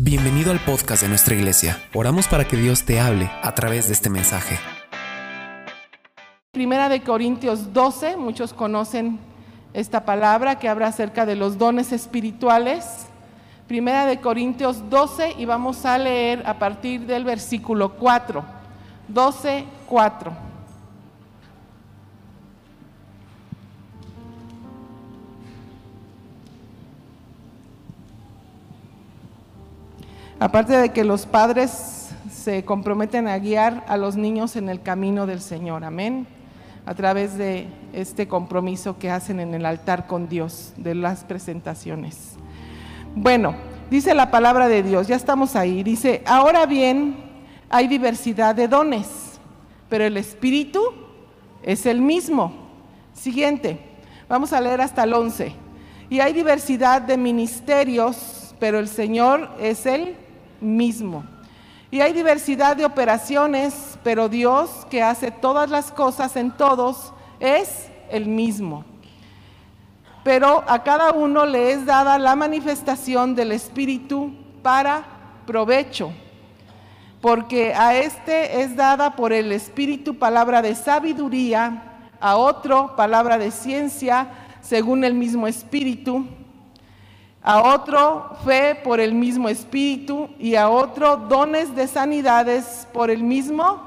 Bienvenido al podcast de nuestra iglesia. Oramos para que Dios te hable a través de este mensaje. Primera de Corintios 12, muchos conocen esta palabra que habla acerca de los dones espirituales. Primera de Corintios 12 y vamos a leer a partir del versículo 4. 12, 4. Aparte de que los padres se comprometen a guiar a los niños en el camino del Señor, amén, a través de este compromiso que hacen en el altar con Dios, de las presentaciones. Bueno, dice la palabra de Dios, ya estamos ahí, dice, ahora bien, hay diversidad de dones, pero el Espíritu es el mismo. Siguiente, vamos a leer hasta el 11. Y hay diversidad de ministerios, pero el Señor es el mismo. Y hay diversidad de operaciones, pero Dios que hace todas las cosas en todos es el mismo. Pero a cada uno le es dada la manifestación del Espíritu para provecho, porque a este es dada por el Espíritu palabra de sabiduría, a otro palabra de ciencia, según el mismo Espíritu a otro fe por el mismo Espíritu y a otro dones de sanidades por el mismo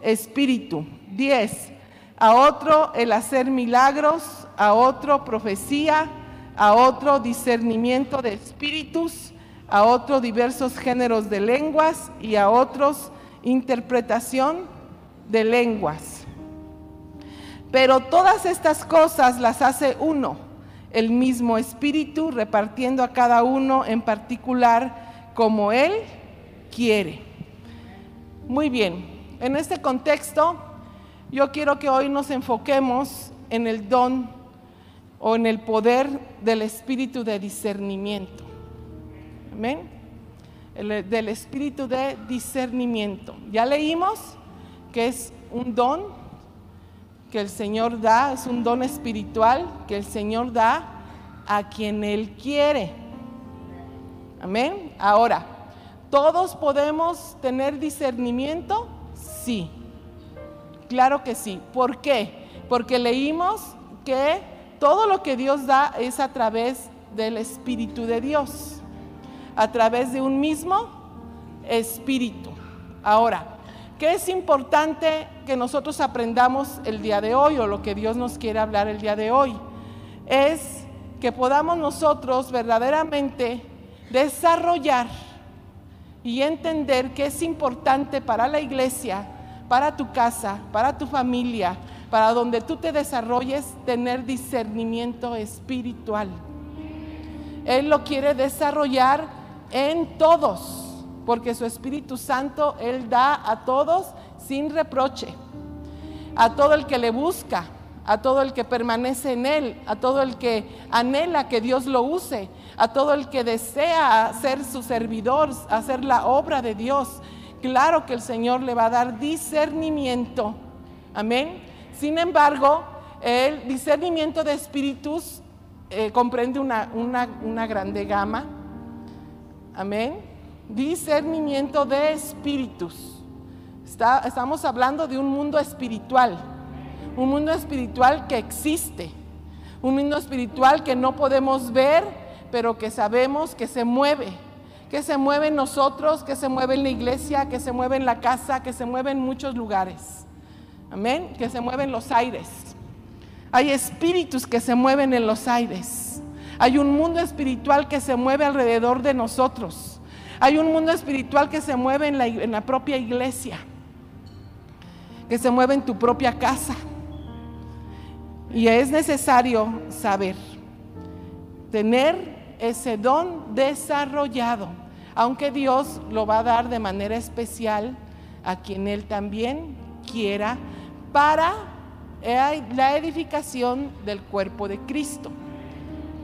Espíritu. 10. A otro el hacer milagros, a otro profecía, a otro discernimiento de espíritus, a otro diversos géneros de lenguas y a otros interpretación de lenguas. Pero todas estas cosas las hace uno el mismo Espíritu, repartiendo a cada uno en particular como Él quiere. Muy bien, en este contexto yo quiero que hoy nos enfoquemos en el don o en el poder del espíritu de discernimiento. Amén. del espíritu de discernimiento. Ya leímos que es un don que el Señor da, es un don espiritual que el Señor da a quien Él quiere. Amén. Ahora, ¿todos podemos tener discernimiento? Sí. Claro que sí. ¿Por qué? Porque leímos que todo lo que Dios da es a través del Espíritu de Dios, a través de un mismo Espíritu. Ahora, ¿Qué es importante que nosotros aprendamos el día de hoy o lo que Dios nos quiere hablar el día de hoy? Es que podamos nosotros verdaderamente desarrollar y entender que es importante para la iglesia, para tu casa, para tu familia, para donde tú te desarrolles, tener discernimiento espiritual. Él lo quiere desarrollar en todos porque su Espíritu Santo Él da a todos sin reproche, a todo el que le busca, a todo el que permanece en Él, a todo el que anhela que Dios lo use, a todo el que desea ser su servidor, hacer la obra de Dios. Claro que el Señor le va a dar discernimiento. Amén. Sin embargo, el discernimiento de espíritus eh, comprende una, una, una grande gama. Amén discernimiento de espíritus. estamos hablando de un mundo espiritual, un mundo espiritual que existe, un mundo espiritual que no podemos ver, pero que sabemos que se mueve, que se mueve en nosotros, que se mueve en la iglesia, que se mueve en la casa, que se mueve en muchos lugares. Amén, que se mueve en los aires. Hay espíritus que se mueven en los aires. Hay un mundo espiritual que se mueve alrededor de nosotros. Hay un mundo espiritual que se mueve en la, propia iglesia, que se mueve en tu propia casa. Y es necesario saber, tener ese don desarrollado, aunque Dios lo va a dar de manera especial a quien Él también quiera para la edificación del cuerpo de Cristo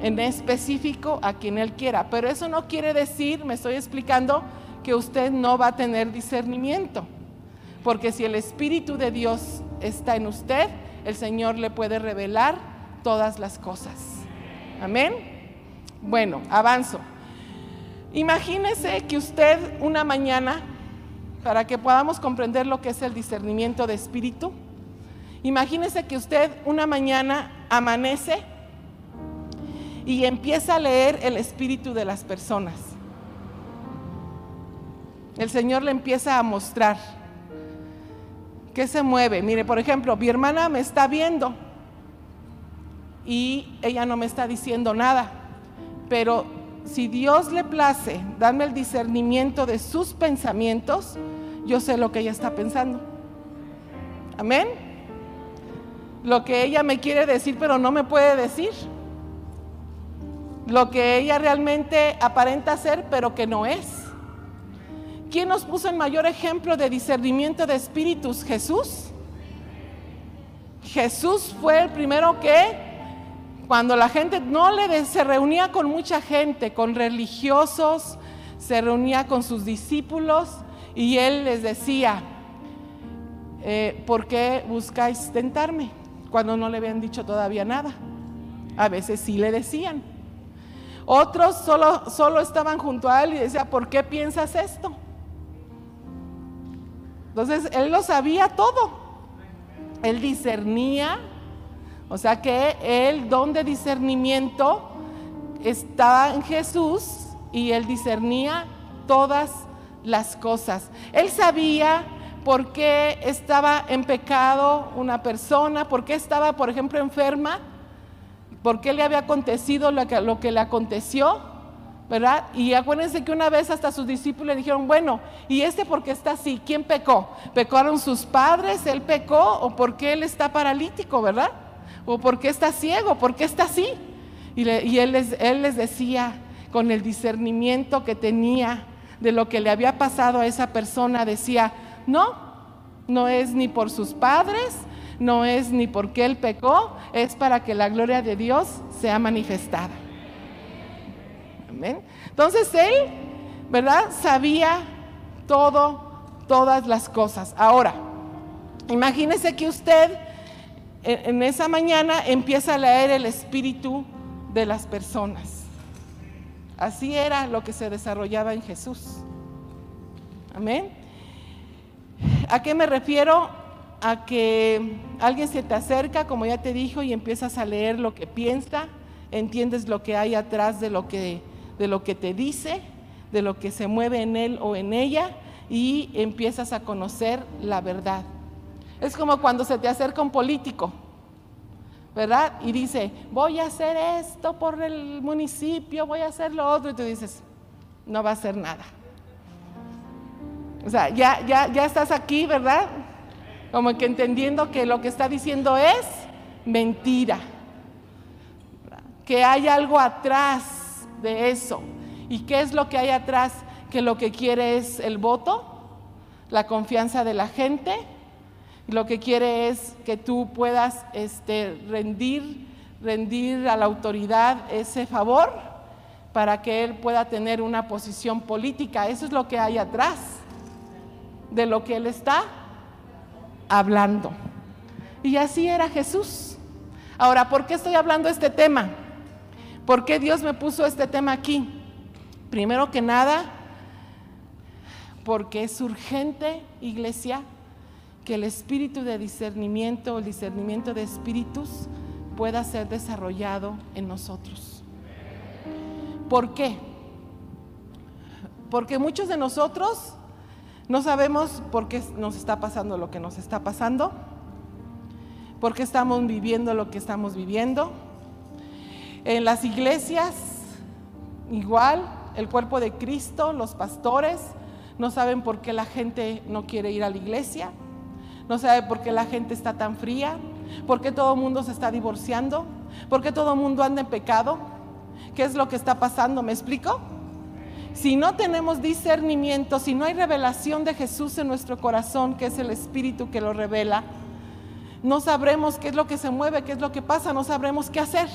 en específico a quien Él quiera. Pero eso no quiere decir, me estoy explicando, que usted no va a tener discernimiento. Porque si el Espíritu de Dios está en usted, el Señor le puede revelar todas las cosas. Amén. Bueno, avanzo. Imagínese que usted una mañana, para que podamos comprender lo que es el discernimiento de espíritu, imagínese que usted una mañana amanece y empieza a leer el espíritu de las personas. El Señor le empieza a mostrar qué se mueve. Mire, por ejemplo, mi hermana me está viendo y ella no me está diciendo nada, pero si Dios le place darme el discernimiento de sus pensamientos, yo sé lo que ella está pensando. Amén. Lo que ella me quiere decir, pero no me puede decir lo que ella realmente aparenta ser, pero que no es. ¿Quién nos puso el mayor ejemplo de discernimiento de espíritus? Jesús. Jesús fue el primero que, cuando la gente no le se reunía con mucha gente, con religiosos, se reunía con sus discípulos y él les decía, eh, ¿por qué buscáis tentarme? Cuando no le habían dicho todavía nada. A veces sí le decían. Otros solo, solo estaban junto a él y decía, ¿por qué piensas esto? Entonces él lo sabía todo. Él discernía, o sea que el don de discernimiento estaba en Jesús y él discernía todas las cosas. Él sabía por qué estaba en pecado una persona, por qué estaba, por ejemplo, enferma por qué le había acontecido lo que, le aconteció, ¿verdad? Y acuérdense que una vez hasta sus discípulos le dijeron, bueno, ¿y este por qué está así? ¿Quién pecó? ¿Pecaron sus padres? ¿Él pecó? ¿O por qué él está paralítico, verdad? ¿O por qué está ciego? ¿Por qué está así? Y, él, les, él les decía, con el discernimiento que tenía de lo que le había pasado a esa persona, decía, no, no es ni por sus padres, no es ni porque Él pecó, es para que la gloria de Dios sea manifestada. Amén. Entonces Él, ¿verdad? Sabía todo, todas las cosas. Ahora, imagínese que usted en esa mañana empieza a leer el espíritu de las personas. Así era lo que se desarrollaba en Jesús. Amén. ¿A qué me refiero? A que alguien se te acerca, como ya te dijo, y empiezas a leer lo que piensa, entiendes lo que hay atrás de lo que, de lo que te dice, de lo que se mueve en él o en ella, y empiezas a conocer la verdad. Es como cuando se te acerca un político, ¿verdad? Y dice, voy a hacer esto por el municipio, voy a hacer lo otro, y tú dices, no va a hacer nada. O sea, ya, ya, ya estás aquí, ¿verdad? Como que entendiendo que lo que está diciendo es mentira. Que hay algo atrás de eso. ¿Y qué es lo que hay atrás? Que lo que quiere es el voto, la confianza de la gente. Lo que quiere es que tú puedas este, rendir, rendir a la autoridad ese favor para que él pueda tener una posición política. Eso es lo que hay atrás de lo que él está hablando. Y así era Jesús. Ahora, ¿por qué estoy hablando este tema? ¿Por qué Dios me puso este tema aquí? Primero que nada, porque es urgente, iglesia, que el espíritu de discernimiento, el discernimiento de espíritus, pueda ser desarrollado en nosotros. ¿Por qué? Porque muchos de nosotros no sabemos por qué nos está pasando lo que nos está pasando, por qué estamos viviendo lo que estamos viviendo. En las iglesias, igual, el cuerpo de Cristo, los pastores, no saben por qué la gente no quiere ir a la iglesia, no sabe por qué la gente está tan fría, por qué todo el mundo se está divorciando, por qué todo el mundo anda en pecado, qué es lo que está pasando, ¿me explico? Si no tenemos discernimiento, si no hay revelación de Jesús en nuestro corazón, que es el Espíritu que lo revela, no sabremos qué es lo que se mueve, qué es lo que pasa, no sabremos qué hacer.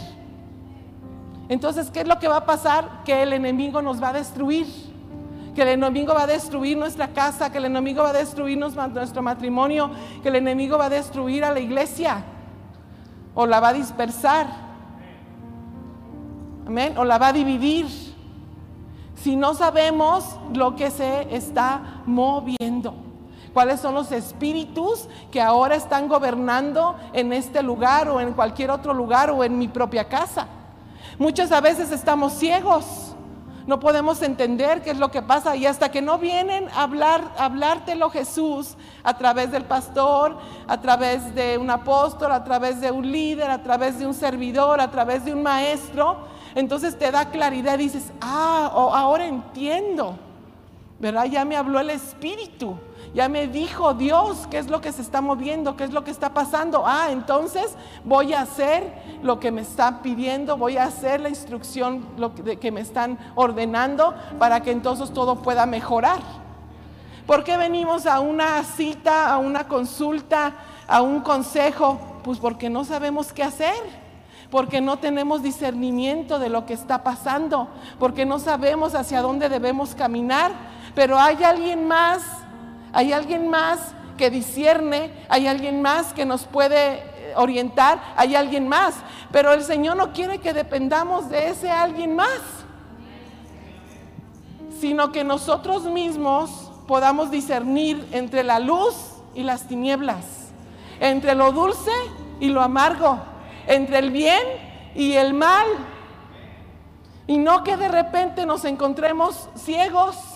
Entonces, ¿qué es lo que va a pasar? Que el enemigo nos va a destruir, que el enemigo va a destruir nuestra casa, que el enemigo va a destruir nuestro matrimonio, que el enemigo va a destruir a la iglesia o la va a dispersar. Amén, o la va a dividir si no sabemos lo que se está moviendo? ¿Cuáles son los espíritus que ahora están gobernando en este lugar o en cualquier otro lugar o en mi propia casa? Muchas veces estamos ciegos no podemos entender qué es lo que pasa y hasta que no vienen a hablar, hablártelo Jesús a través del pastor, a través de un apóstol, a través de un líder, a través de un servidor, a través de un maestro, entonces te da claridad dices, ah, ahora entiendo, ¿verdad? Ya me habló el Espíritu. Ya me dijo Dios qué es lo que se está moviendo, qué es lo que está pasando. Ah, entonces voy a hacer lo que me está pidiendo, voy a hacer la instrucción lo que, me están ordenando para que entonces todo pueda mejorar. ¿Por qué venimos a una cita, a una consulta, a un consejo? Pues porque no sabemos qué hacer porque no tenemos discernimiento de lo que está pasando, porque no sabemos hacia dónde debemos caminar, pero hay alguien más hay alguien más que discierne, hay alguien más que nos puede eh, orientar, hay alguien más. Pero el Señor no quiere que dependamos de ese alguien más, sino que nosotros mismos podamos discernir entre la luz y las tinieblas, entre lo dulce y lo amargo, entre el bien y el mal. Y no que de repente nos encontremos ciegos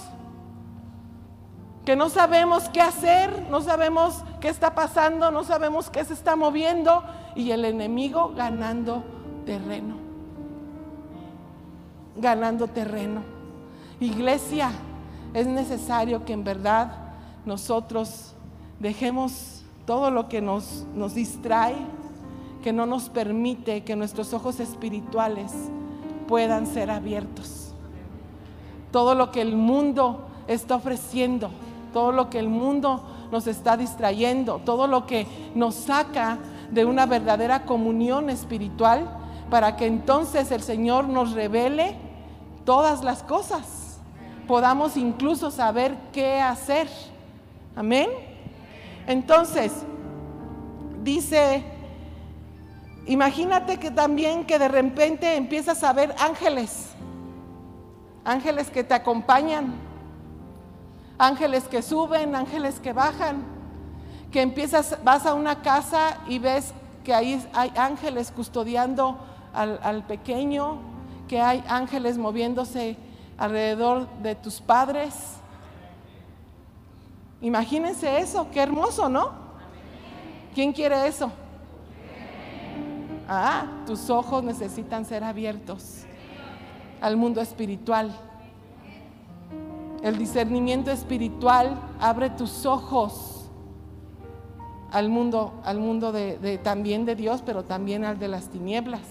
que no sabemos qué hacer, no sabemos qué está pasando, no sabemos qué se está moviendo y el enemigo ganando terreno. Ganando terreno. Iglesia, es necesario que en verdad nosotros dejemos todo lo que nos, nos distrae, que no nos permite que nuestros ojos espirituales puedan ser abiertos. Todo lo que el mundo está ofreciendo todo lo que el mundo nos está distrayendo, todo lo que nos saca de una verdadera comunión espiritual, para que entonces el Señor nos revele todas las cosas, podamos incluso saber qué hacer. Amén. Entonces, dice, imagínate que también que de repente empiezas a ver ángeles, ángeles que te acompañan, ángeles que suben, ángeles que bajan, que empiezas, vas a una casa y ves que ahí hay ángeles custodiando al, pequeño, que hay ángeles moviéndose alrededor de tus padres. Imagínense eso, qué hermoso, ¿no? ¿Quién quiere eso? Ah, tus ojos necesitan ser abiertos al mundo espiritual. El discernimiento espiritual abre tus ojos al mundo, al mundo de, también de Dios, pero también al de las tinieblas.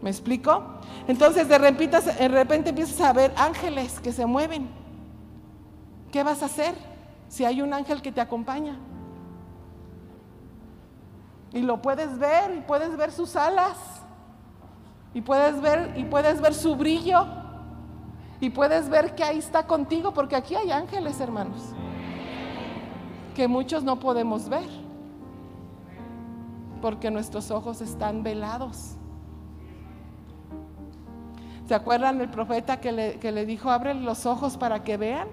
¿Me explico? Entonces de repente, de repente empiezas a ver ángeles que se mueven. ¿Qué vas a hacer si hay un ángel que te acompaña? Y lo puedes ver, y puedes ver sus alas, y puedes ver, y puedes ver su brillo. Y puedes ver que ahí está contigo, porque aquí hay ángeles, hermanos, que muchos no podemos ver, porque nuestros ojos están velados. ¿Se acuerdan el profeta que le, que le dijo, abre los ojos para que vean?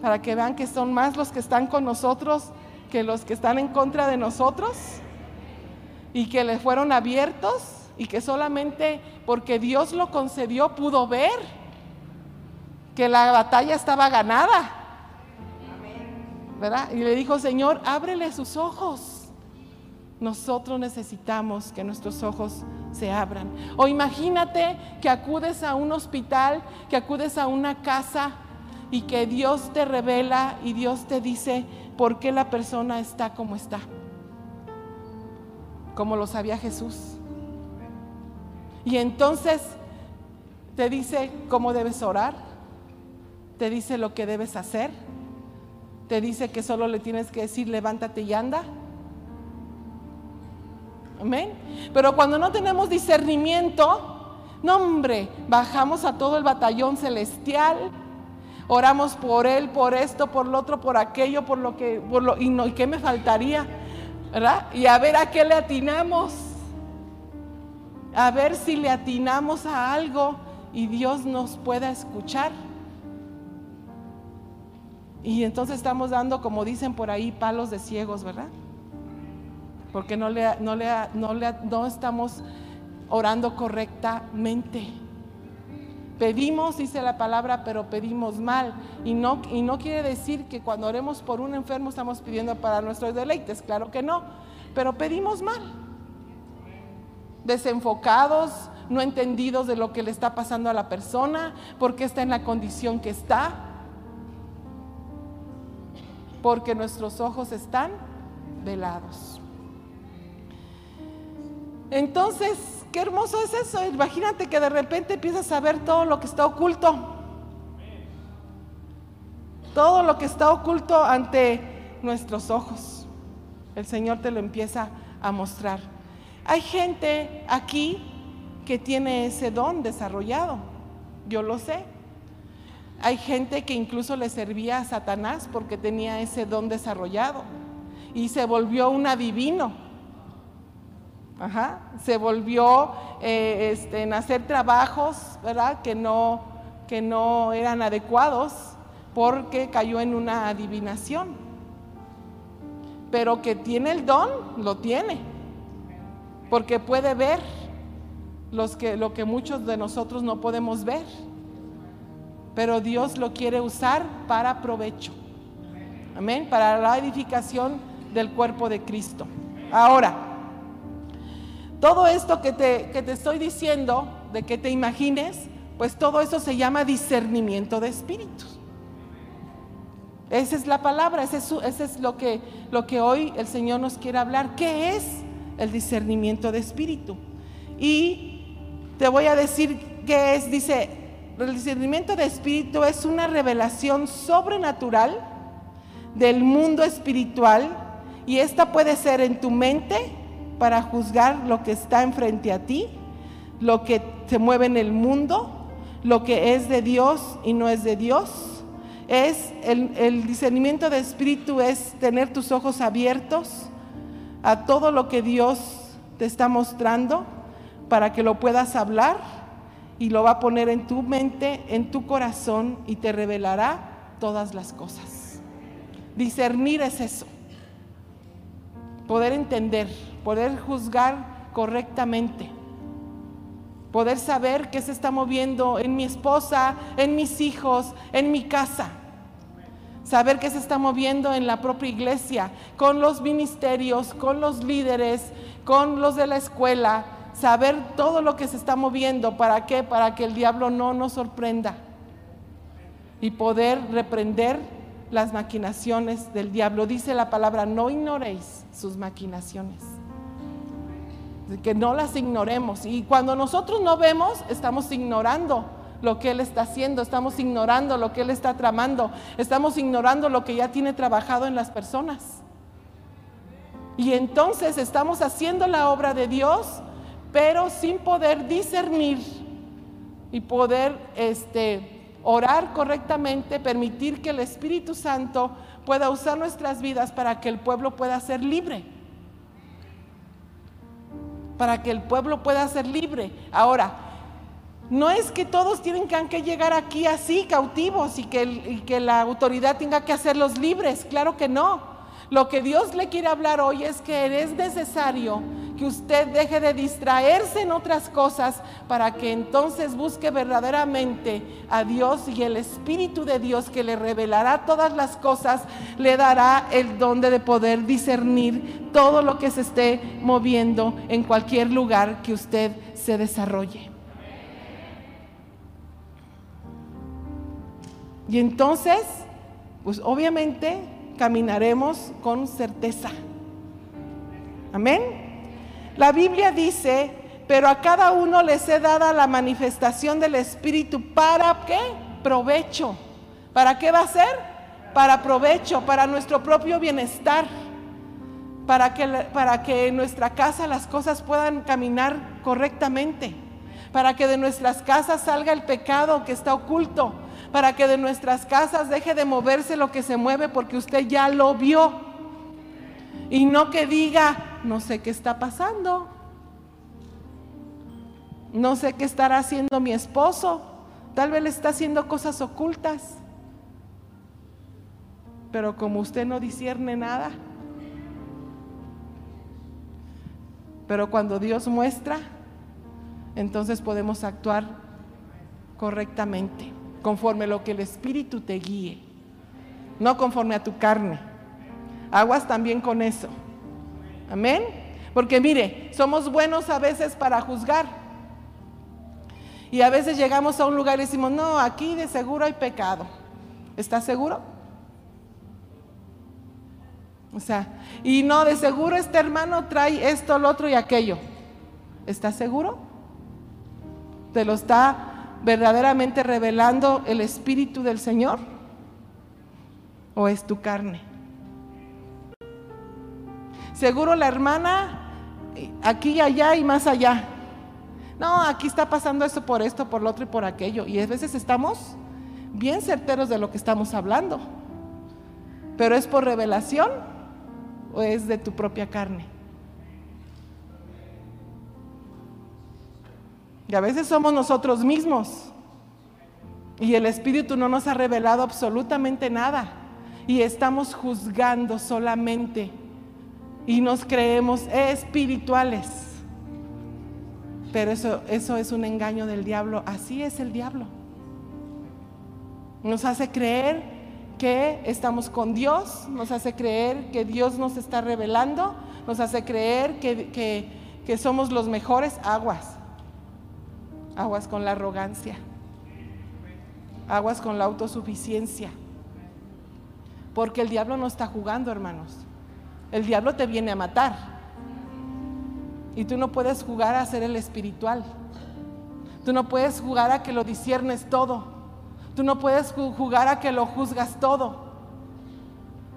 Para que vean que son más los que están con nosotros que los que están en contra de nosotros y que le fueron abiertos y que solamente porque Dios lo concedió pudo ver que la batalla estaba ganada. ¿Verdad? Y le dijo, Señor, ábrele sus ojos. Nosotros necesitamos que nuestros ojos se abran. O imagínate que acudes a un hospital, que acudes a una casa y que Dios te revela y Dios te dice por qué la persona está como está. Como lo sabía Jesús. Y entonces te dice cómo debes orar, te dice lo que debes hacer, te dice que solo le tienes que decir levántate y anda. Amén. Pero cuando no tenemos discernimiento, no hombre, bajamos a todo el batallón celestial, oramos por él, por esto, por lo otro, por aquello, por lo que, por lo, y, no, ¿y qué me faltaría? ¿Verdad? Y a ver a qué le atinamos a ver si le atinamos a algo y Dios nos pueda escuchar. Y entonces estamos dando, como dicen por ahí, palos de ciegos, ¿verdad? Porque no, le, no, le, no, le, no estamos orando correctamente. Pedimos, dice la palabra, pero pedimos mal. Y no, y no quiere decir que cuando oremos por un enfermo estamos pidiendo para nuestros deleites, claro que no, pero pedimos mal. Desenfocados, no entendidos de lo que le está pasando a la persona, porque está en la condición que está, porque nuestros ojos están velados. Entonces, qué hermoso es eso. Imagínate que de repente empiezas a ver todo lo que está oculto. Todo lo que está oculto ante nuestros ojos. El Señor te lo empieza a mostrar. Hay gente aquí que tiene ese don desarrollado. Yo lo sé. Hay gente que incluso le servía a Satanás porque tenía ese don desarrollado y se volvió un adivino. Ajá. Se volvió eh, este, en hacer trabajos, ¿verdad? Que no, que no eran adecuados porque cayó en una adivinación. Pero que tiene el don, lo tiene. Porque puede ver los que, lo que muchos de nosotros no podemos ver. Pero Dios lo quiere usar para provecho. Amén. Para la edificación del cuerpo de Cristo. Ahora, todo esto que te, que te estoy diciendo, de que te imagines, pues todo eso se llama discernimiento de espíritus. Esa es la palabra, ese es, es lo, que, lo que hoy el Señor nos quiere hablar. ¿Qué es el discernimiento de espíritu? Y te voy a decir qué es, dice, el discernimiento de espíritu es una revelación sobrenatural del mundo espiritual y esta puede ser en tu mente para juzgar lo que está enfrente a ti, lo que se mueve en el mundo, lo que es de Dios y no es de Dios. Es el, discernimiento de espíritu es tener tus ojos abiertos a todo lo que Dios te está mostrando para que lo puedas hablar y lo va a poner en tu mente, en tu corazón y te revelará todas las cosas. Discernir es eso. Poder entender, poder juzgar correctamente. Poder saber qué se está moviendo en mi esposa, en mis hijos, en mi casa. Saber qué se está moviendo en la propia iglesia, con los ministerios, con los líderes, con los de la escuela. Saber todo lo que se está moviendo. ¿Para qué? Para que el diablo no nos sorprenda. Y poder reprender las maquinaciones del diablo. Dice la palabra, no ignoréis sus maquinaciones. Que no las ignoremos. Y cuando nosotros no vemos, estamos ignorando lo que Él está haciendo, estamos ignorando lo que Él está tramando, estamos ignorando lo que ya tiene trabajado en las personas. Y entonces estamos haciendo la obra de Dios, pero sin poder discernir y poder este, orar correctamente, permitir que el Espíritu Santo pueda usar nuestras vidas para que el pueblo pueda ser libre. Para que el pueblo pueda ser libre. Ahora, no es que todos tienen que llegar aquí así, cautivos, y que, y que la autoridad tenga que hacerlos libres. Claro que no. Lo que Dios le quiere hablar hoy es que es necesario que usted deje de distraerse en otras cosas para que entonces busque verdaderamente a Dios y el Espíritu de Dios que le revelará todas las cosas, le dará el don de poder discernir todo lo que se esté moviendo en cualquier lugar que usted se desarrolle. Y entonces, pues obviamente caminaremos con certeza. Amén. La Biblia dice, pero a cada uno les he dada la manifestación del Espíritu para qué? Provecho. ¿Para qué va a ser? Para provecho, para nuestro propio bienestar, para que, para que en nuestra casa las cosas puedan caminar correctamente, para que de nuestras casas salga el pecado que está oculto, para que de nuestras casas deje de moverse lo que se mueve porque usted ya lo vio. Y no que diga, no sé qué está pasando. No sé qué estará haciendo mi esposo. Tal vez le está haciendo cosas ocultas, pero como usted no discierne nada, pero cuando Dios muestra, entonces podemos actuar correctamente, conforme lo que el Espíritu te guíe, no conforme a tu carne. Aguas también con eso. Amén. Porque mire, somos buenos a veces para juzgar. Y a veces llegamos a un lugar y decimos, no, aquí de seguro hay pecado. ¿Estás seguro? O sea, y no, de seguro este hermano trae esto, lo otro y aquello. ¿Estás seguro? ¿Te lo está verdaderamente revelando el Espíritu del Señor? ¿O es tu carne? Seguro la hermana, aquí y allá y más allá. No, aquí está pasando esto por esto, por lo otro y por aquello. Y a veces estamos bien certeros de lo que estamos hablando. Pero es por revelación o es de tu propia carne? Y a veces somos nosotros mismos. Y el Espíritu no nos ha revelado absolutamente nada. Y estamos juzgando solamente. Y nos creemos espirituales. Pero eso, eso es un engaño del diablo. Así es el diablo. Nos hace creer que estamos con Dios, nos hace creer que Dios nos está revelando, nos hace creer que, que somos los mejores aguas, aguas con la arrogancia, aguas con la autosuficiencia, porque el diablo no está jugando, hermanos, el diablo te viene a matar. Y tú no puedes jugar a ser el espiritual, tú no puedes jugar a que lo disiernes todo. Tú no puedes jugar a que lo juzgas todo.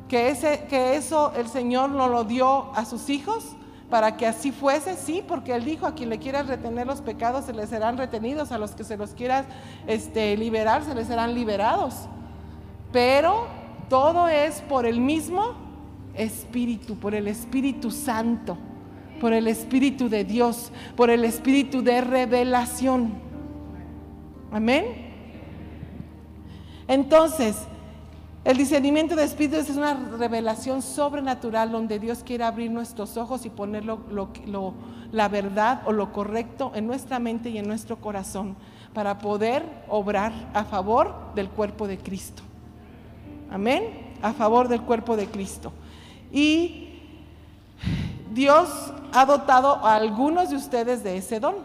Que, ese, que eso el Señor no lo dio a sus hijos para que así fuese, sí, porque Él dijo, a quien le quieras retener los pecados se les serán retenidos, a los que se los quieras este, liberar se les serán liberados. Pero todo es por el mismo Espíritu, por el Espíritu Santo, por el Espíritu de Dios, por el Espíritu de revelación. Amén. Entonces, el discernimiento de espíritus es una revelación sobrenatural donde Dios quiere abrir nuestros ojos y poner la verdad o lo correcto en nuestra mente y en nuestro corazón para poder obrar a favor del cuerpo de Cristo. Amén. A favor del cuerpo de Cristo. Y Dios ha dotado a algunos de ustedes de ese don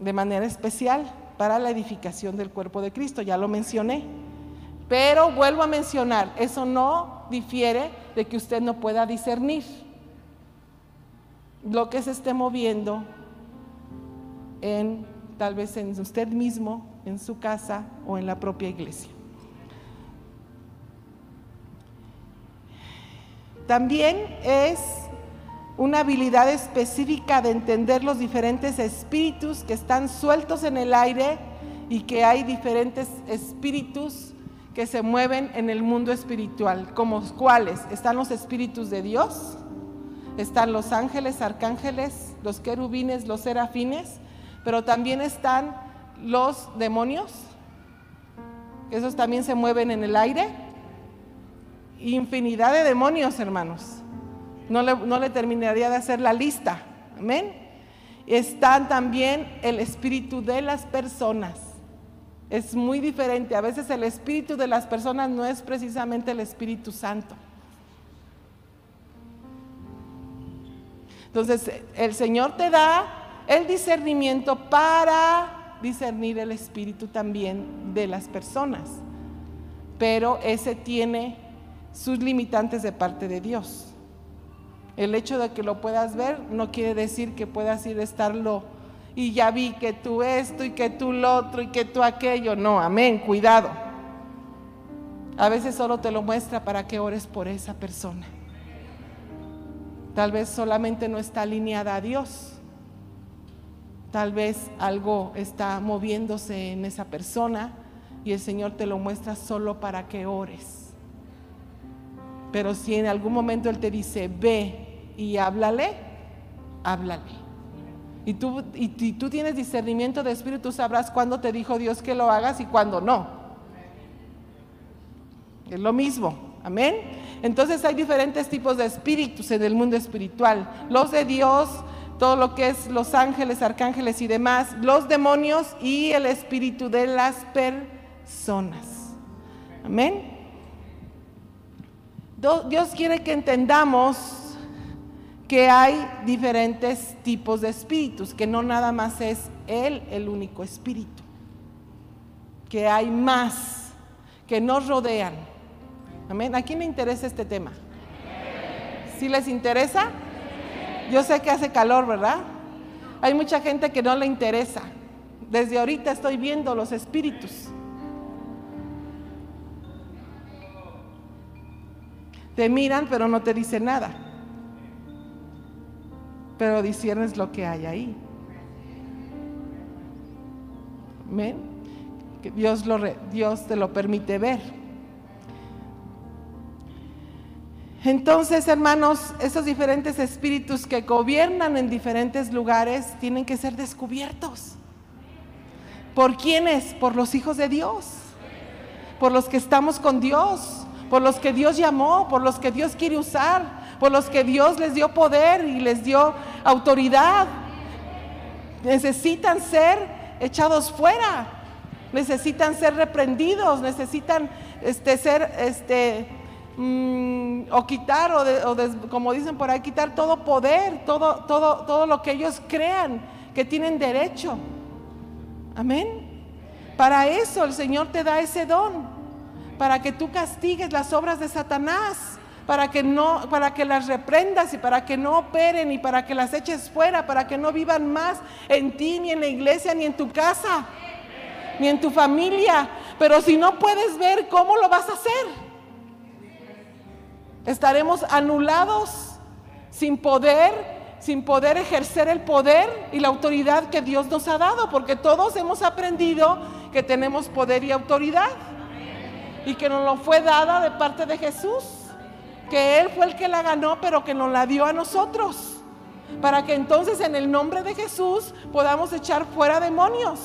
de manera especial para la edificación del cuerpo de Cristo, ya lo mencioné. Pero vuelvo a mencionar, eso no difiere de que usted no pueda discernir lo que se esté moviendo en tal vez en usted mismo, en su casa o en la propia iglesia. También es una habilidad específica de entender los diferentes espíritus que están sueltos en el aire y que hay diferentes espíritus que se mueven en el mundo espiritual, como cuáles? Están los espíritus de Dios, están los ángeles, arcángeles, los querubines, los serafines, pero también están los demonios, esos también se mueven en el aire. Infinidad de demonios, hermanos. No le, terminaría de hacer la lista. Amén. Están también el espíritu de las personas. Es muy diferente. A veces el espíritu de las personas no es precisamente el Espíritu Santo. Entonces, el Señor te da el discernimiento para discernir el espíritu también de las personas. Pero ese tiene sus limitantes de parte de Dios. El hecho de que lo puedas ver no quiere decir que puedas ir a estarlo y ya vi que tú esto y que tú lo otro y que tú aquello. No, amén, cuidado. A veces solo te lo muestra para que ores por esa persona. Tal vez solamente no está alineada a Dios. Tal vez algo está moviéndose en esa persona y el Señor te lo muestra solo para que ores. Pero si en algún momento Él te dice, ve y háblale, háblale. Y tú, y, tú tienes discernimiento de espíritu, sabrás cuándo te dijo Dios que lo hagas y cuándo no. Es lo mismo, amén. Entonces hay diferentes tipos de espíritus en el mundo espiritual. Los de Dios, todo lo que es los ángeles, arcángeles y demás, los demonios y el espíritu de las personas. Amén. Dios quiere que entendamos que hay diferentes tipos de espíritus, que no nada más es Él el único espíritu, que hay más que nos rodean. Amén. ¿A quién le interesa este tema? ¿Sí les interesa? Yo sé que hace calor, ¿verdad? Hay mucha gente que no le interesa. Desde ahorita estoy viendo los espíritus. Te miran, pero no te dicen nada. Pero disiernes lo que hay ahí. ¿Ven? Que Dios, Dios te lo permite ver. Entonces, hermanos, esos diferentes espíritus que gobiernan en diferentes lugares tienen que ser descubiertos. ¿Por quiénes? Por los hijos de Dios. Por los que estamos con Dios por los que Dios llamó, por los que Dios quiere usar, por los que Dios les dio poder y les dio autoridad. Necesitan ser echados fuera, necesitan ser reprendidos, necesitan este, ser, este, mm, o quitar, o, como dicen por ahí, quitar todo poder, todo, todo, todo lo que ellos crean que tienen derecho. Amén. Para eso el Señor te da ese don para que tú castigues las obras de Satanás, para que no para que las reprendas y para que no operen y para que las eches fuera, para que no vivan más en ti ni en la iglesia ni en tu casa, ni en tu familia. Pero si no puedes ver cómo lo vas a hacer, estaremos anulados sin poder sin poder ejercer el poder y la autoridad que Dios nos ha dado, porque todos hemos aprendido que tenemos poder y autoridad y que nos lo fue dada de parte de Jesús, que Él fue el que la ganó, pero que nos la dio a nosotros, para que entonces en el nombre de Jesús podamos echar fuera demonios,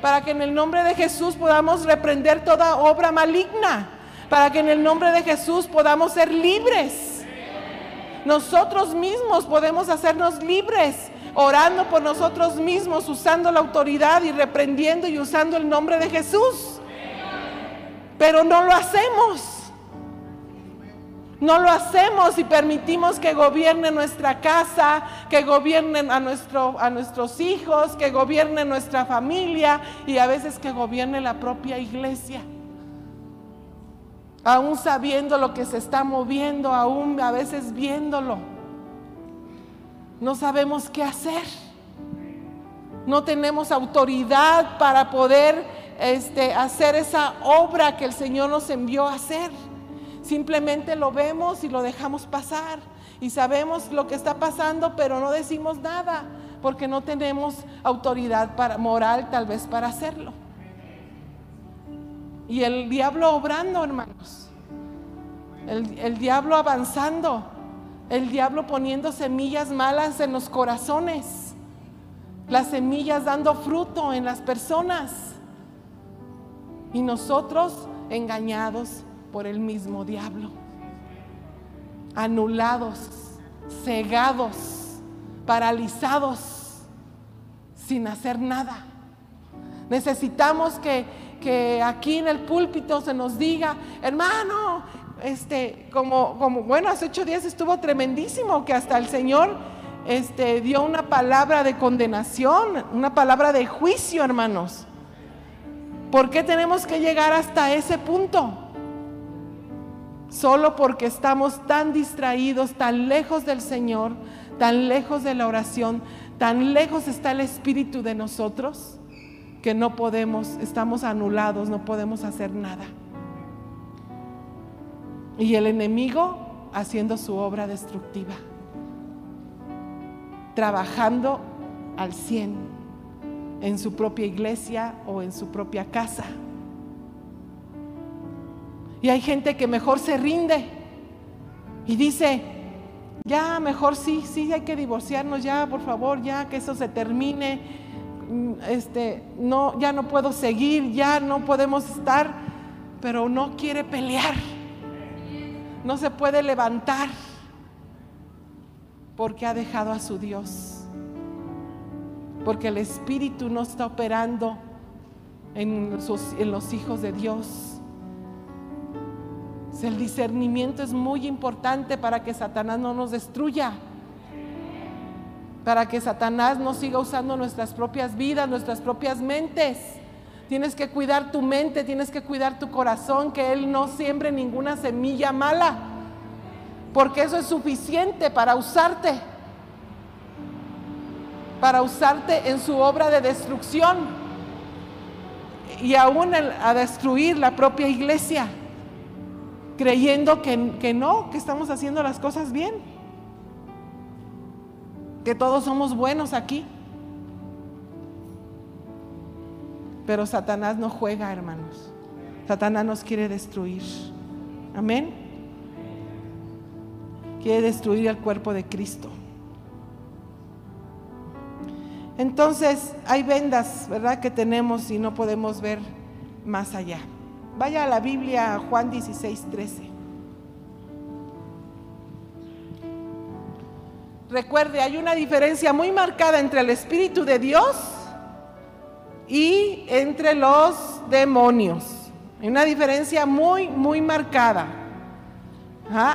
para que en el nombre de Jesús podamos reprender toda obra maligna, para que en el nombre de Jesús podamos ser libres. Nosotros mismos podemos hacernos libres orando por nosotros mismos, usando la autoridad y reprendiendo y usando el nombre de Jesús. Pero no lo hacemos. No lo hacemos y permitimos que gobierne nuestra casa, que gobiernen a, a nuestros hijos, que gobierne nuestra familia y a veces que gobierne la propia iglesia. Aún sabiendo lo que se está moviendo, aún a veces viéndolo, no sabemos qué hacer. No tenemos autoridad para poder este, hacer esa obra que el Señor nos envió a hacer. Simplemente lo vemos y lo dejamos pasar. Y sabemos lo que está pasando, pero no decimos nada, porque no tenemos autoridad para, moral tal vez para hacerlo. Y el diablo obrando, hermanos. El, el diablo avanzando. El diablo poniendo semillas malas en los corazones. Las semillas dando fruto en las personas y nosotros engañados por el mismo diablo, anulados, cegados, paralizados, sin hacer nada. Necesitamos que, que aquí en el púlpito se nos diga, hermano, este, como, como, bueno, hace ocho días estuvo tremendísimo que hasta el Señor este, dio una palabra de condenación, una palabra de juicio, hermanos. ¿Por qué tenemos que llegar hasta ese punto? Solo porque estamos tan distraídos, tan lejos del Señor, tan lejos de la oración, tan lejos está el Espíritu de nosotros, que no podemos, estamos anulados, no podemos hacer nada. Y el enemigo haciendo su obra destructiva, trabajando al cien en su propia iglesia o en su propia casa. Y hay gente que mejor se rinde y dice, ya mejor sí, sí hay que divorciarnos ya, por favor, ya que eso se termine. Mm, este, no, ya no puedo seguir, ya no podemos estar, pero no quiere pelear. No se puede levantar porque ha dejado a su Dios. Porque el Espíritu no está operando en, en los hijos de Dios. El discernimiento es muy importante para que Satanás no nos destruya. Para que Satanás no siga usando nuestras propias vidas, nuestras propias mentes. Tienes que cuidar tu mente, tienes que cuidar tu corazón, que Él no siembre ninguna semilla mala. Porque eso es suficiente para usarte. Para usarte en su obra de destrucción. Y aún a destruir la propia iglesia creyendo que, no, que estamos haciendo las cosas bien, que todos somos buenos aquí. Pero Satanás no juega, hermanos. Satanás nos quiere destruir. Amén. Quiere destruir el cuerpo de Cristo. Entonces hay vendas, ¿verdad? Que tenemos y no podemos ver más allá. Vaya a la Biblia, Juan 16, 13. Recuerde, hay una diferencia muy marcada entre el Espíritu de Dios y entre los demonios. Hay una diferencia muy, muy marcada.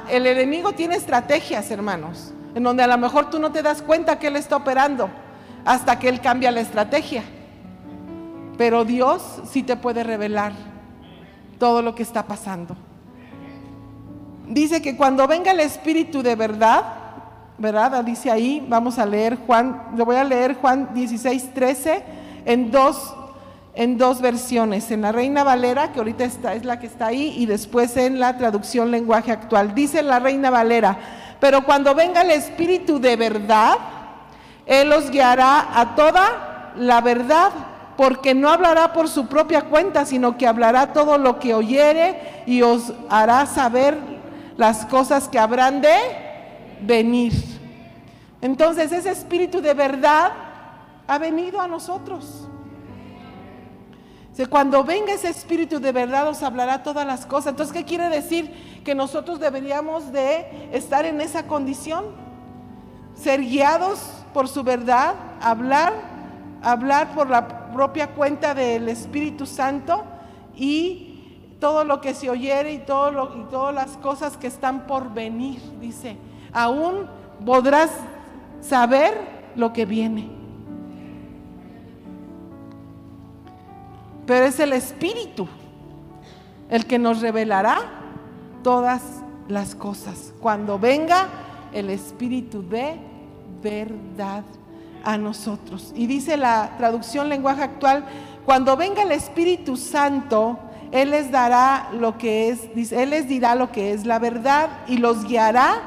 El enemigo tiene estrategias, hermanos, en donde a lo mejor tú no te das cuenta que él está operando hasta que él cambia la estrategia. Pero Dios sí te puede revelar todo lo que está pasando. Dice que cuando venga el Espíritu de verdad, ¿verdad? Dice ahí, vamos a leer Juan, yo voy a leer Juan 16, 13 en dos, en dos versiones, en la Reina Valera, que ahorita está, es la que está ahí, y después en la traducción lenguaje actual. Dice la Reina Valera, pero cuando venga el Espíritu de verdad, Él os guiará a toda la verdad porque no hablará por su propia cuenta, sino que hablará todo lo que oyere y os hará saber las cosas que habrán de venir. Entonces ese espíritu de verdad ha venido a nosotros. Cuando venga ese espíritu de verdad os hablará todas las cosas. Entonces, ¿qué quiere decir? Que nosotros deberíamos de estar en esa condición, ser guiados por su verdad, hablar, hablar por la propia cuenta del Espíritu Santo y todo lo que se oyere y, y todas las cosas que están por venir, dice, aún podrás saber lo que viene. Pero es el Espíritu el que nos revelará todas las cosas. Cuando venga el Espíritu de verdad a nosotros. Y dice la traducción lenguaje actual, cuando venga el Espíritu Santo, Él les dará lo que es, dice, Él les dirá lo que es la verdad y los guiará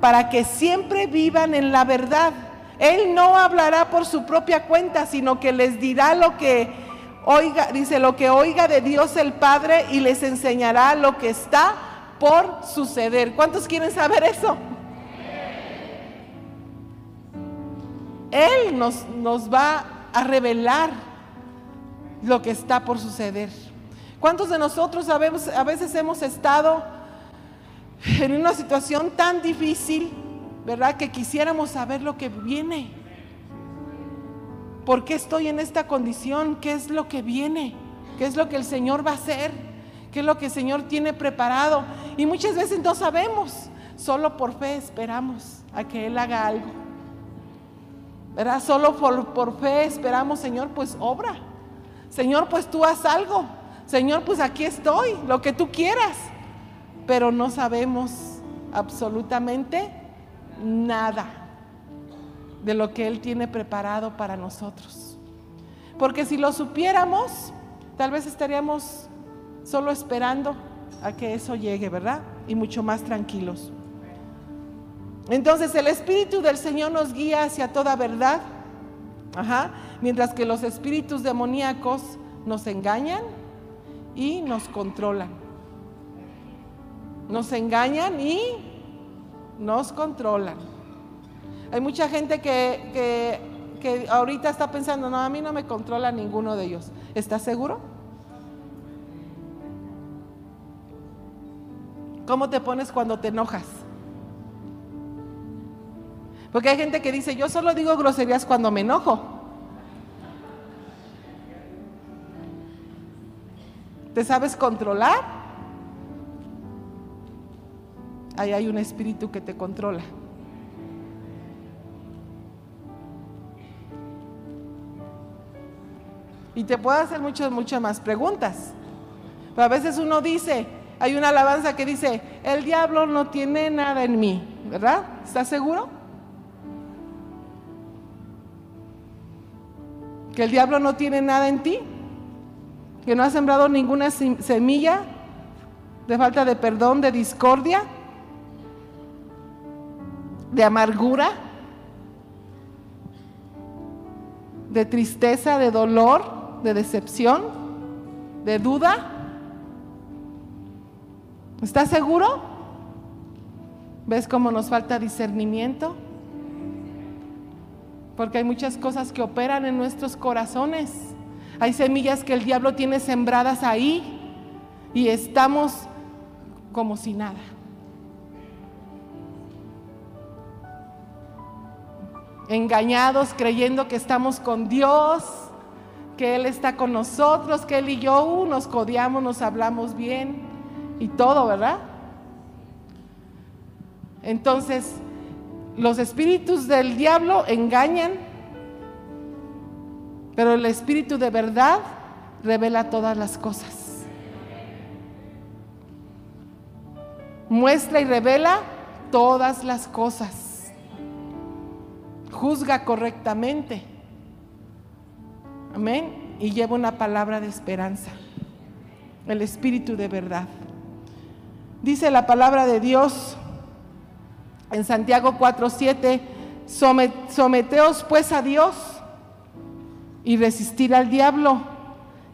para que siempre vivan en la verdad. Él no hablará por su propia cuenta, sino que les dirá lo que oiga, dice, lo que oiga de Dios el Padre y les enseñará lo que está por suceder. ¿Cuántos quieren saber eso? Él nos, nos va a revelar lo que está por suceder. ¿Cuántos de nosotros sabemos, a veces hemos estado en una situación tan difícil, verdad, que quisiéramos saber lo que viene? ¿Por qué estoy en esta condición? ¿Qué es lo que viene? ¿Qué es lo que el Señor va a hacer? ¿Qué es lo que el Señor tiene preparado? Y muchas veces no sabemos, solo por fe esperamos a que Él haga algo. Solo por, fe esperamos, Señor, pues obra. Señor, pues tú haz algo. Señor, pues aquí estoy, lo que tú quieras. Pero no sabemos absolutamente nada de lo que Él tiene preparado para nosotros. Porque si lo supiéramos, tal vez estaríamos solo esperando a que eso llegue, ¿verdad? Y mucho más tranquilos. Entonces el Espíritu del Señor nos guía hacia toda verdad, mientras que los espíritus demoníacos nos engañan y nos controlan. Nos engañan y nos controlan. Hay mucha gente que, que, ahorita está pensando, no, a mí no me controla ninguno de ellos. ¿Estás seguro? ¿Cómo te pones cuando te enojas? Porque hay gente que dice, yo solo digo groserías cuando me enojo. ¿Te sabes controlar? ahí hay un espíritu que te controla. Y te puedo hacer muchas, muchas más preguntas. Pero a veces uno dice, hay una alabanza que dice, el diablo no tiene nada en mí, ¿verdad? ¿Estás seguro? Que el diablo no tiene nada en ti, que no ha sembrado ninguna semilla de falta de perdón, de discordia de amargura, de tristeza, de dolor, de decepción, de duda. ¿Estás seguro? ¿Ves cómo nos falta discernimiento? Porque hay muchas cosas que operan en nuestros corazones. Hay semillas que el diablo tiene sembradas ahí y estamos como si nada. engañados creyendo que estamos con Dios, que Él está con nosotros, que Él y yo uh, nos codiamos, nos hablamos bien y todo, ¿verdad? Entonces, los espíritus del diablo engañan, pero el espíritu de verdad revela todas las cosas. Muestra y revela todas las cosas juzga correctamente. Amén. Y lleva una palabra de esperanza. El Espíritu de verdad. Dice la palabra de Dios en Santiago 4:7, someteos pues a Dios y resistir al diablo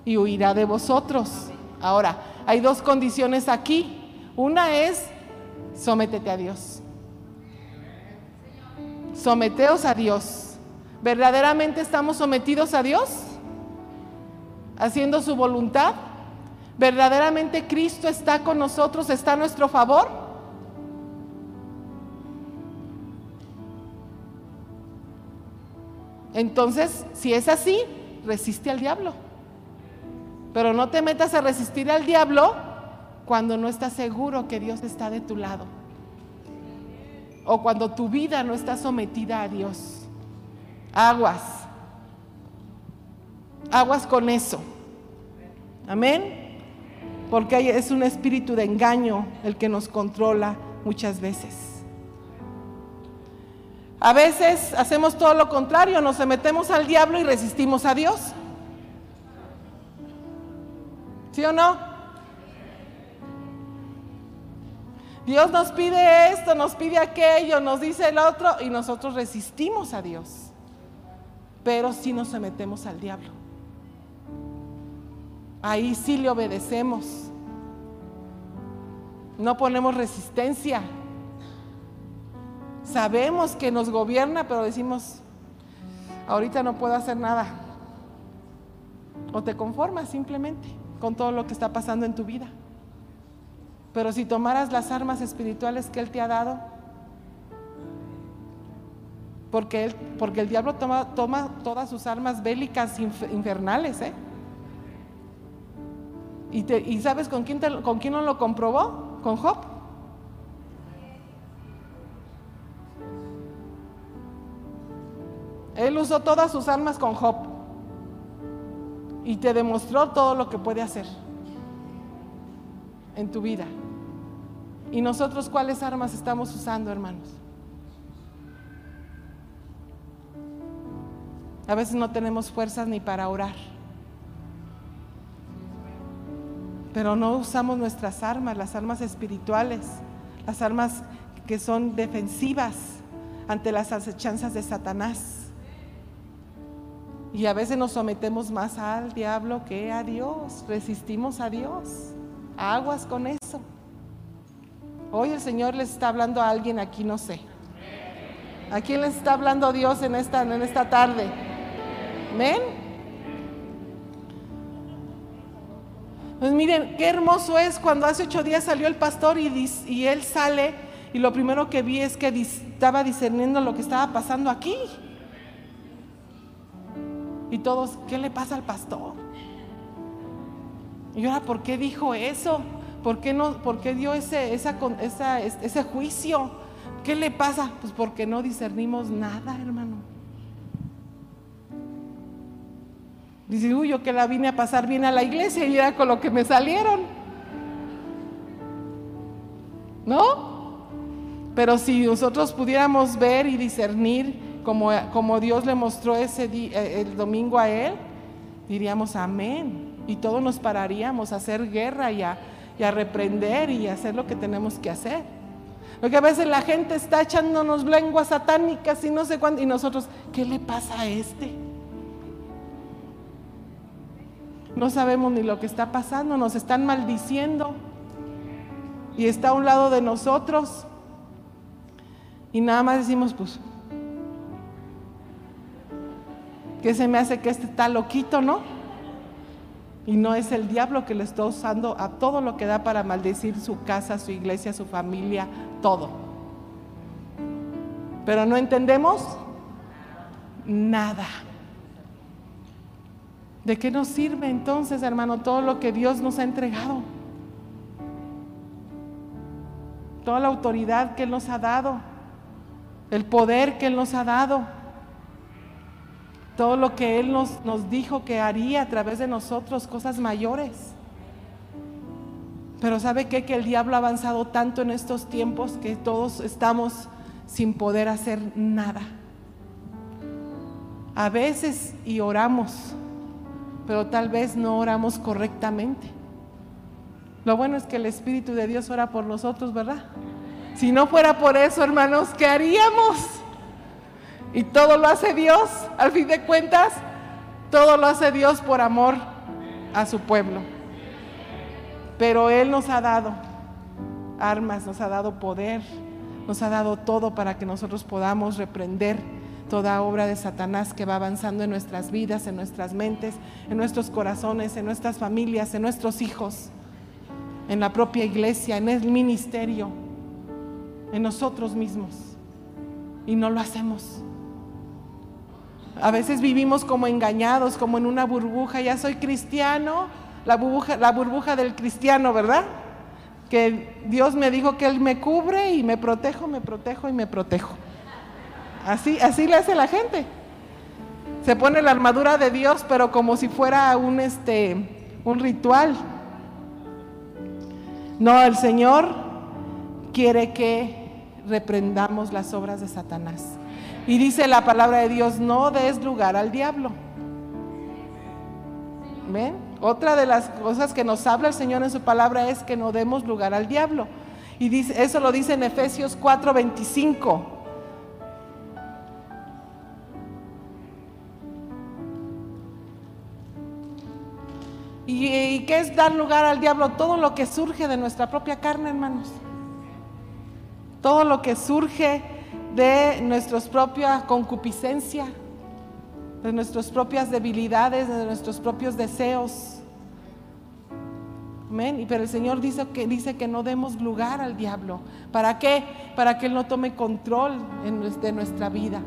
y huirá de vosotros. Ahora, hay dos condiciones aquí. Una es, sométete a Dios. Someteos a Dios. ¿Verdaderamente estamos sometidos a Dios? ¿Haciendo su voluntad? ¿Verdaderamente Cristo está con nosotros? ¿Está a nuestro favor? Entonces, si es así, resiste al diablo. Pero no te metas a resistir al diablo cuando no estás seguro que Dios está de tu lado o cuando tu vida no está sometida a Dios. Aguas. Aguas con eso. Amén. Porque es un espíritu de engaño el que nos controla muchas veces. A veces hacemos todo lo contrario, nos metemos al diablo y resistimos a Dios. ¿Sí o no? Dios nos pide esto, nos pide aquello, nos dice el otro y nosotros resistimos a Dios. Pero si nos sometemos al diablo. Ahí sí le obedecemos. No ponemos resistencia. Sabemos que nos gobierna, pero decimos, ahorita no puedo hacer nada. O te conformas simplemente con todo lo que está pasando en tu vida. Pero si tomaras las armas espirituales que Él te ha dado, porque, él, porque el diablo toma, toma todas sus armas bélicas infernales, ¿eh? ¿Y, sabes con quién, con quién no lo comprobó? Con Job. Él usó todas sus armas con Job y te demostró todo lo que puede hacer en tu vida. ¿Y nosotros cuáles armas estamos usando, hermanos? A veces no tenemos fuerzas ni para orar. Pero no usamos nuestras armas, las armas espirituales, las armas que son defensivas ante las acechanzas de Satanás. Y a veces nos sometemos más al diablo que a Dios, resistimos a Dios. Aguas con eso. Hoy el Señor les está hablando a alguien aquí, no sé. ¿A quién les está hablando Dios en esta, en esta tarde? ¿Ven? Pues miren, qué hermoso es cuando hace ocho días salió el pastor y, y él sale y lo primero que vi es que estaba discerniendo lo que estaba pasando aquí. Y todos, ¿qué le pasa al pastor? Y ahora, ¿por qué dijo eso? ¿Por qué, no, por qué dio ese, esa, ese juicio? ¿Qué le pasa? Pues porque no discernimos nada, hermano. Dice, uy, yo que la vine a pasar bien a la iglesia y era con lo que me salieron. ¿No? Pero si nosotros pudiéramos ver y discernir como, como Dios le mostró ese eh, el domingo a él, diríamos amén. Y todos nos pararíamos a hacer guerra y a, y a reprender y a hacer lo que tenemos que hacer. Porque a veces la gente está echándonos lenguas satánicas y no sé cuándo, y nosotros, ¿qué le pasa a este? No sabemos ni lo que está pasando, nos están maldiciendo y está a un lado de nosotros y nada más decimos, pues, ¿qué se me hace que este está loquito, no? Y no es el diablo que le está usando a todo lo que da para maldecir su casa, su iglesia, su familia, todo. Pero no entendemos nada. ¿De qué nos sirve entonces, hermano, todo lo que Dios nos ha entregado? Toda la autoridad que Él nos ha dado, el poder que Él nos ha dado todo lo que Él nos, nos dijo que haría a través de nosotros, cosas mayores. Pero ¿sabe qué? Que el diablo ha avanzado tanto en estos tiempos que todos estamos sin poder hacer nada. A veces y oramos, pero tal vez no oramos correctamente. Lo bueno es que el Espíritu de Dios ora por nosotros, ¿verdad? Si no fuera por eso, hermanos, ¿qué haríamos? Y todo lo hace Dios, al fin de cuentas, todo lo hace Dios por amor a su pueblo. Pero Él nos ha dado armas, nos ha dado poder, nos ha dado todo para que nosotros podamos reprender toda obra de Satanás que va avanzando en nuestras vidas, en nuestras mentes, en nuestros corazones, en nuestras familias, en nuestros hijos, en la propia iglesia, en el ministerio, en nosotros mismos. Y no lo hacemos. A veces vivimos como engañados, como en una burbuja. Ya soy cristiano, la burbuja, la burbuja del cristiano, ¿verdad? Que Dios me dijo que Él me cubre y me protejo, me protejo y me protejo. Así, así le hace la gente. Se pone la armadura de Dios, pero como si fuera un, este, un ritual. No, el Señor quiere que reprendamos las obras de Satanás. Y dice la palabra de Dios, no des lugar al diablo. ¿Ven? Otra de las cosas que nos habla el Señor en su palabra es que no demos lugar al diablo. Y dice, eso lo dice en Efesios 4:25. ¿Y, ¿Y qué es dar lugar al diablo? Todo lo que surge de nuestra propia carne, hermanos. Todo lo que surge de nuestra propia concupiscencia, de nuestras propias debilidades, de nuestros propios deseos. Amén. Pero el Señor dice que, dice que no demos lugar al diablo. ¿Para qué? Para que Él no tome control de nuestra vida.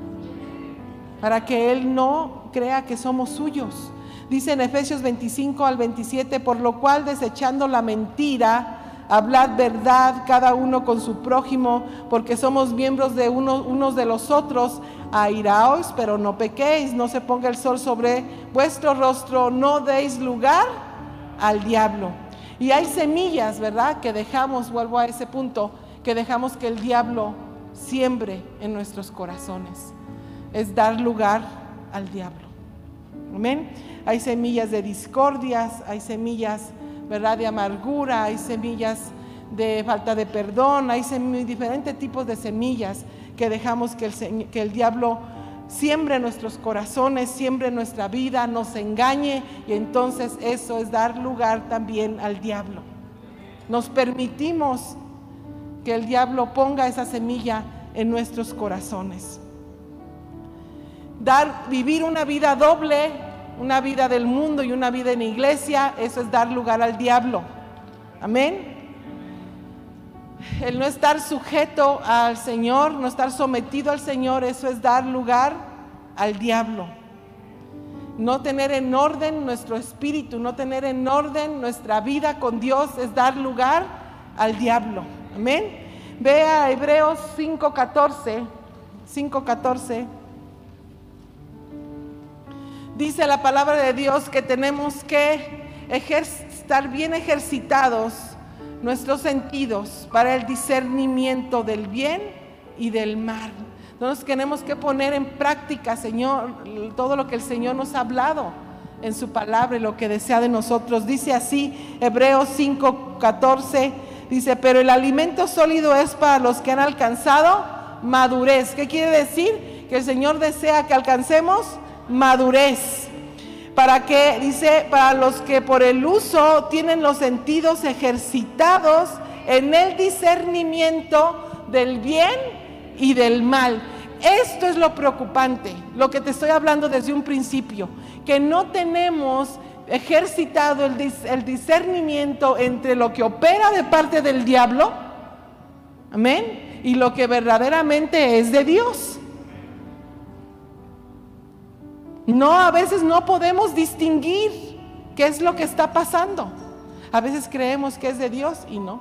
Para que Él no crea que somos suyos. Dice en Efesios 25 al 27, por lo cual desechando la mentira, hablad verdad cada uno con su prójimo, porque somos miembros de unos de los otros. Airaos, pero no pequéis, no se ponga el sol sobre vuestro rostro, no deis lugar al diablo. Y hay semillas, ¿verdad? Que dejamos, vuelvo a ese punto, que dejamos que el diablo siembre en nuestros corazones. Es dar lugar al diablo. Amén. Hay semillas de discordias, hay semillas ¿verdad? De amargura, hay semillas de falta de perdón, hay diferentes tipos de semillas que dejamos que el, que el diablo siembre nuestros corazones, siembre nuestra vida, nos engañe y entonces eso es dar lugar también al diablo. Nos permitimos que el diablo ponga esa semilla en nuestros corazones. Dar, vivir una vida doble, una vida del mundo y una vida en iglesia, eso es dar lugar al diablo. Amén. El no estar sujeto al Señor, no estar sometido al Señor, eso es dar lugar al diablo. No tener en orden nuestro espíritu, no tener en orden nuestra vida con Dios es dar lugar al diablo. Amén. Vea Hebreos 5:14. 5:14. Dice la palabra de Dios que tenemos que estar bien ejercitados nuestros sentidos para el discernimiento del bien y del mal. Entonces tenemos que poner en práctica, Señor, todo lo que el Señor nos ha hablado en su palabra y lo que desea de nosotros. Dice así, Hebreos 5:14, dice, pero el alimento sólido es para los que han alcanzado madurez. ¿Qué quiere decir? Que el Señor desea que alcancemos madurez. Para que, dice, para los que por el uso tienen los sentidos ejercitados en el discernimiento del bien y del mal. Esto es lo preocupante, lo que te estoy hablando desde un principio, que no tenemos ejercitado el, el discernimiento entre lo que opera de parte del diablo, amén, y lo que verdaderamente es de Dios. No, a veces no podemos distinguir qué es lo que está pasando. A veces creemos que es de Dios y no.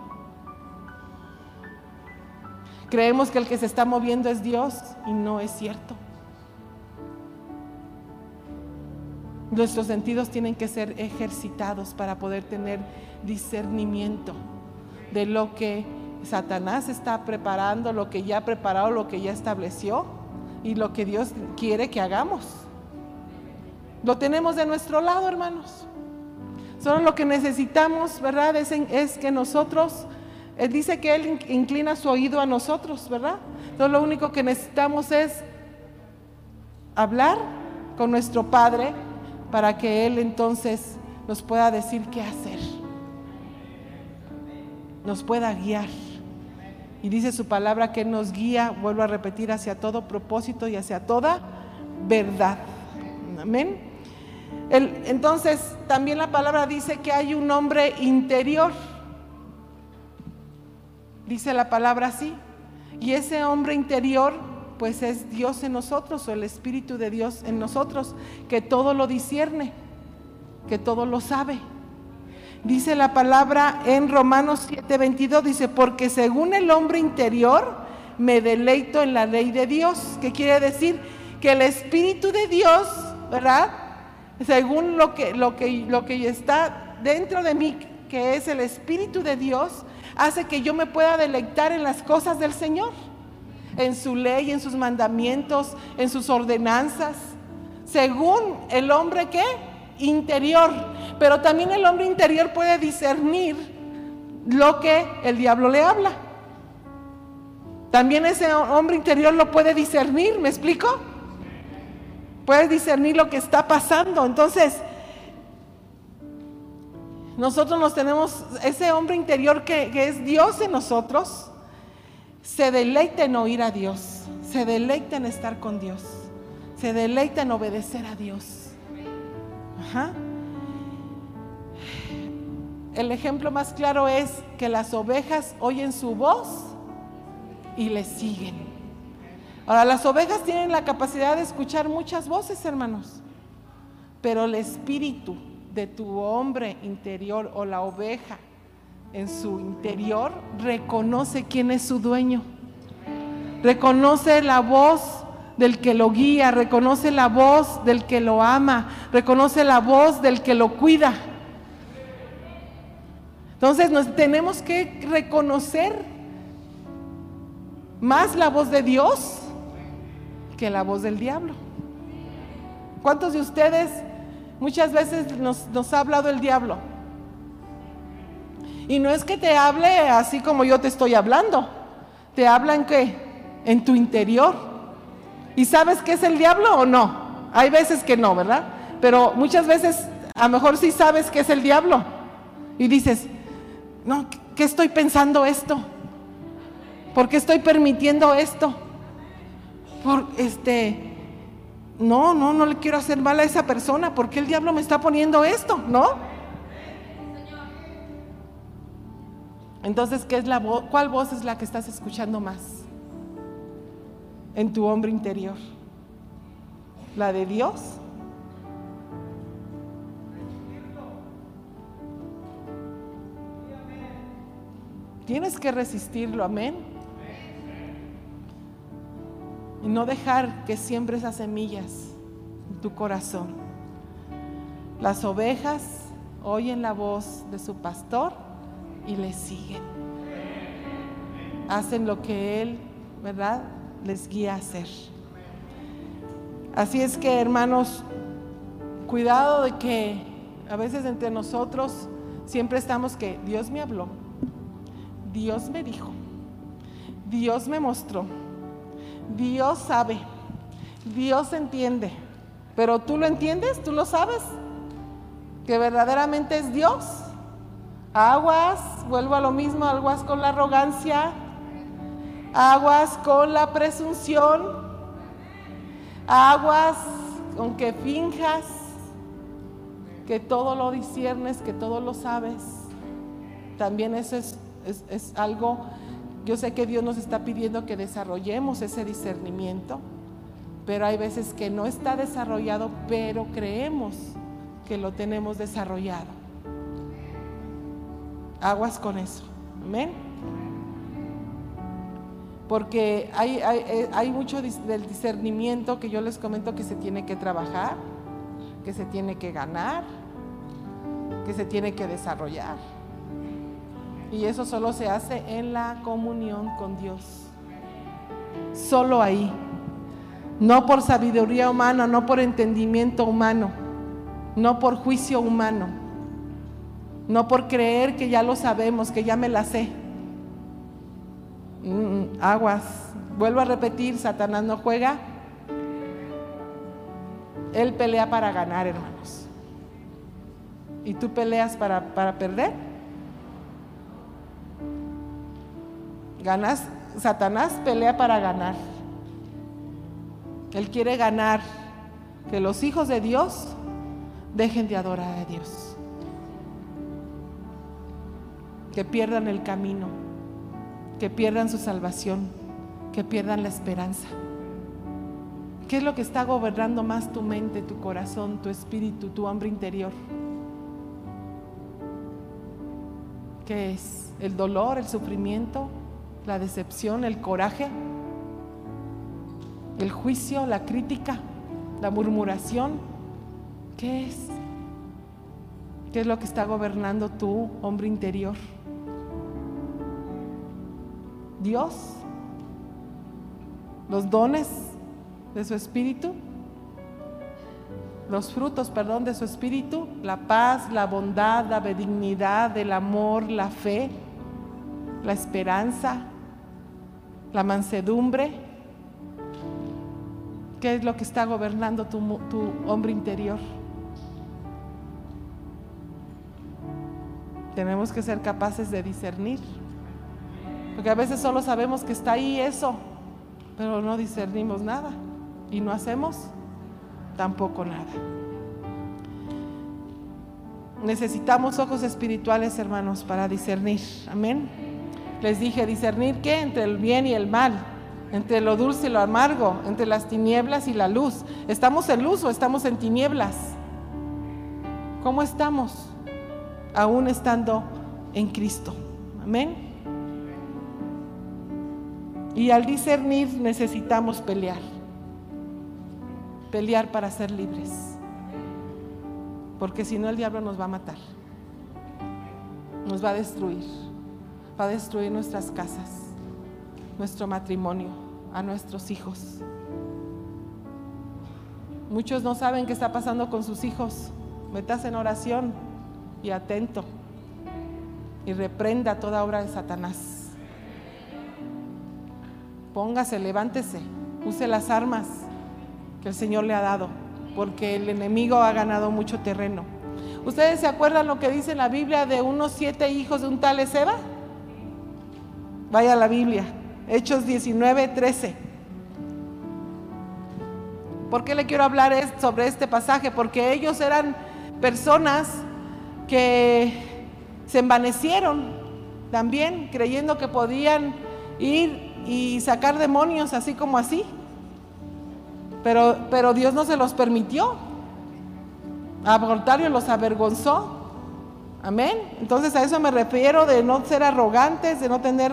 Creemos que el que se está moviendo es Dios y no es cierto. Nuestros sentidos tienen que ser ejercitados para poder tener discernimiento de lo que Satanás está preparando, lo que ya ha preparado, lo que ya estableció y lo que Dios quiere que hagamos. Lo tenemos de nuestro lado, hermanos. Solo lo que necesitamos, ¿verdad? Es, que nosotros, Él dice que Él inclina su oído a nosotros, ¿verdad? Entonces lo único que necesitamos es hablar con nuestro Padre para que Él entonces nos pueda decir qué hacer. Nos pueda guiar. Y dice su palabra que nos guía, vuelvo a repetir, hacia todo propósito y hacia toda verdad. Amén entonces, también la palabra dice que hay un hombre interior. Dice la palabra así. Y ese hombre interior, pues es Dios en nosotros o el Espíritu de Dios en nosotros, que todo lo discierne, que todo lo sabe. Dice la palabra en Romanos 7:22, dice, porque según el hombre interior me deleito en la ley de Dios. ¿Qué quiere decir? Que el Espíritu de Dios, ¿verdad? según lo que, lo que, lo que está dentro de mí, que es el Espíritu de Dios, hace que yo me pueda deleitar en las cosas del Señor, en su ley, en sus mandamientos, en sus ordenanzas, según el hombre que interior. Pero también el hombre interior puede discernir lo que el diablo le habla. También ese hombre interior lo puede discernir, ¿me explico? Puedes discernir lo que está pasando. Entonces, nosotros nos tenemos, ese hombre interior que, es Dios en nosotros, se deleita en oír a Dios, se deleita en estar con Dios, se deleita en obedecer a Dios. El ejemplo más claro es que las ovejas oyen su voz y le siguen. Ahora, las ovejas tienen la capacidad de escuchar muchas voces, hermanos, pero el espíritu de tu hombre interior o la oveja en su interior reconoce quién es su dueño, reconoce la voz del que lo guía, reconoce la voz del que lo ama, reconoce la voz del que lo cuida. Entonces nos tenemos que reconocer más la voz de Dios que la voz del diablo. ¿Cuántos de ustedes muchas veces nos, ha hablado el diablo? Y no es que te hable así como yo te estoy hablando, te habla en qué? En tu interior. ¿Y sabes qué es el diablo o no? Hay veces que no, ¿verdad? Pero muchas veces a lo mejor sí sabes qué es el diablo. Y dices, no, ¿qué estoy pensando esto? ¿Por qué estoy permitiendo esto? Por este no, no, no le quiero hacer mal a esa persona, ¿por qué el diablo me está poniendo esto? ¿No? Entonces, ¿qué es la voz? ¿Cuál voz es la que estás escuchando más? En tu hombre interior. ¿La de Dios? Tienes que resistirlo, amén. Y no dejar que siembre esas semillas en tu corazón. Las ovejas oyen la voz de su pastor y le siguen. Hacen lo que Él, ¿verdad? Les guía a hacer. Así es que, hermanos, cuidado de que a veces entre nosotros siempre estamos que Dios me habló, Dios me dijo, Dios me mostró, Dios sabe, Dios entiende, pero tú lo entiendes, tú lo sabes, que verdaderamente es Dios. Aguas, vuelvo a lo mismo, aguas con la arrogancia, aguas con la presunción, aguas con que finjas que todo lo disiernes, que todo lo sabes. También eso es es, algo, yo sé que Dios nos está pidiendo que desarrollemos ese discernimiento, pero hay veces que no está desarrollado, pero creemos que lo tenemos desarrollado. Aguas con eso. Amén. Porque hay, hay, eh, hay, mucho del discernimiento que yo les comento que se tiene que trabajar, que se tiene que ganar, que se tiene que desarrollar. Y eso solo se hace en la comunión con Dios. Solo ahí. No por sabiduría humana, no por entendimiento humano, no por juicio humano, no por creer que ya lo sabemos, que ya me la sé. Mm, aguas. Vuelvo a repetir, Satanás no juega. Él pelea para ganar, hermanos. ¿Y tú peleas para, para perder? Ganas, Satanás pelea para ganar. Él quiere ganar que los hijos de Dios dejen de adorar a Dios. Que pierdan el camino, que pierdan su salvación, que pierdan la esperanza. ¿Qué es lo que está gobernando más tu mente, tu corazón, tu espíritu, tu hombre interior? ¿Qué es? ¿El dolor, el sufrimiento? La decepción, el coraje, el juicio, la crítica, la murmuración. ¿Qué es? ¿Qué es lo que está gobernando tu hombre interior? Dios, los dones de su espíritu, los frutos, perdón, de su espíritu, la paz, la bondad, la benignidad, el amor, la fe, la esperanza, la mansedumbre. ¿Qué es lo que está gobernando tu, hombre interior? Tenemos que ser capaces de discernir. Porque a veces solo sabemos que está ahí eso, pero no discernimos nada y no hacemos tampoco nada. Necesitamos ojos espirituales, hermanos, para discernir. Amén. Les dije, discernir qué entre el bien y el mal, entre lo dulce y lo amargo, entre las tinieblas y la luz. ¿Estamos en luz o estamos en tinieblas? ¿Cómo estamos? Aún estando en Cristo. Amén. Y al discernir necesitamos pelear. Pelear para ser libres. Porque si no el diablo nos va a matar. Nos va a destruir va a destruir nuestras casas, nuestro matrimonio, a nuestros hijos. Muchos no saben qué está pasando con sus hijos. Metas en oración y atento y reprenda toda obra de Satanás. Póngase, levántese, use las armas que el Señor le ha dado, porque el enemigo ha ganado mucho terreno. ¿Ustedes se acuerdan lo que dice en la Biblia de unos siete hijos de un tal Ezeba? Vaya a la Biblia. Hechos 19, 13. ¿Por qué le quiero hablar sobre este pasaje? Porque ellos eran personas que se envanecieron también creyendo que podían ir y sacar demonios así como así. Pero, pero Dios no se los permitió. A contrario, los avergonzó. Amén. Entonces a eso me refiero de no ser arrogantes, de no tener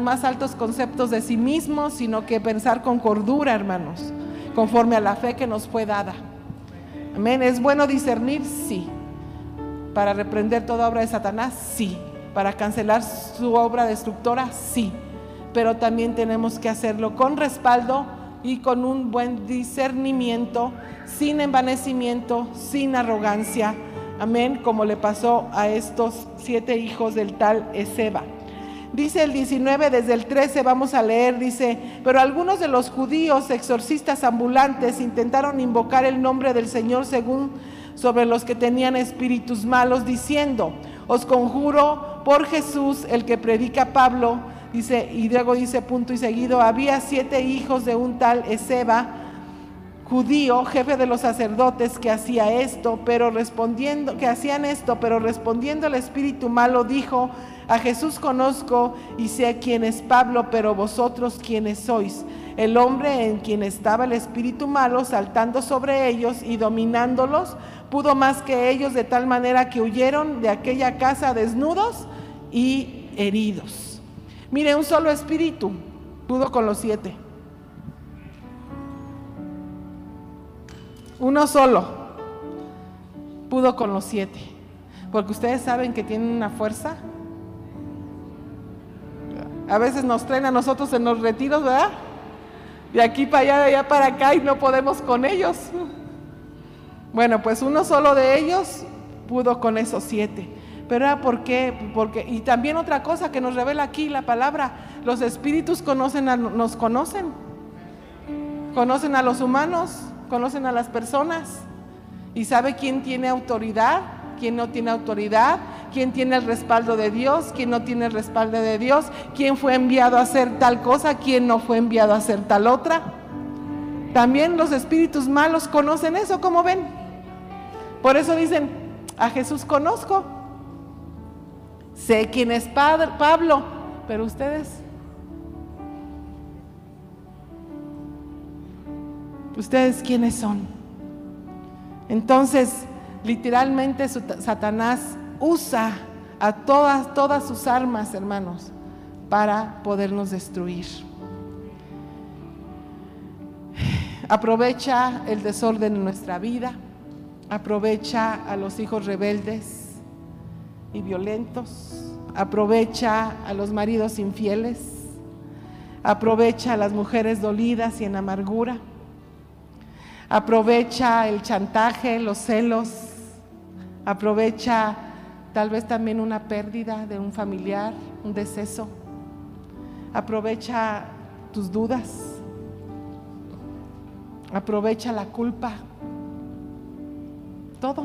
más altos conceptos de sí mismos, sino que pensar con cordura, hermanos, conforme a la fe que nos fue dada. Amén. ¿Es bueno discernir? Sí. Para reprender toda obra de Satanás, sí. Para cancelar su obra destructora, sí. Pero también tenemos que hacerlo con respaldo y con un buen discernimiento, sin envanecimiento, sin arrogancia. Amén, como le pasó a estos siete hijos del tal Ezeba. Dice el 19, desde el 13 vamos a leer, dice, pero algunos de los judíos exorcistas ambulantes intentaron invocar el nombre del Señor según sobre los que tenían espíritus malos, diciendo, os conjuro por Jesús, el que predica Pablo, dice, y luego dice punto y seguido, había siete hijos de un tal Ezeba, judío, jefe de los sacerdotes, que hacía esto, pero respondiendo, que hacían esto, pero respondiendo el espíritu malo, dijo, a Jesús conozco y sé quién es Pablo, pero vosotros quiénes sois. El hombre en quien estaba el espíritu malo saltando sobre ellos y dominándolos, pudo más que ellos de tal manera que huyeron de aquella casa desnudos y heridos. Mire, un solo espíritu pudo con los siete. Uno solo pudo con los siete. Porque ustedes saben que tienen una fuerza. A veces nos traen a nosotros en los retiros, ¿verdad? De aquí para allá, de allá para acá y no podemos con ellos. Bueno, pues uno solo de ellos pudo con esos siete. Pero era por qué, porque, y también otra cosa que nos revela aquí la palabra, los espíritus conocen a, nos conocen, conocen a los humanos, conocen a las personas y sabe quién tiene autoridad, quién no tiene autoridad, quién tiene el respaldo de Dios, quién no tiene el respaldo de Dios, quién fue enviado a hacer tal cosa, quién no fue enviado a hacer tal otra. También los espíritus malos conocen eso, como ven. Por eso dicen, a Jesús conozco, sé quién es Padre, Pablo, pero ustedes, ustedes quiénes son. Entonces, literalmente Satanás usa a todas, todas sus armas, hermanos, para podernos destruir. Aprovecha el desorden en nuestra vida aprovecha a los hijos rebeldes y violentos, aprovecha a los maridos infieles, aprovecha a las mujeres dolidas y en amargura, aprovecha el chantaje, los celos, aprovecha tal vez también una pérdida de un familiar, un deceso, aprovecha tus dudas, aprovecha la culpa. Todo.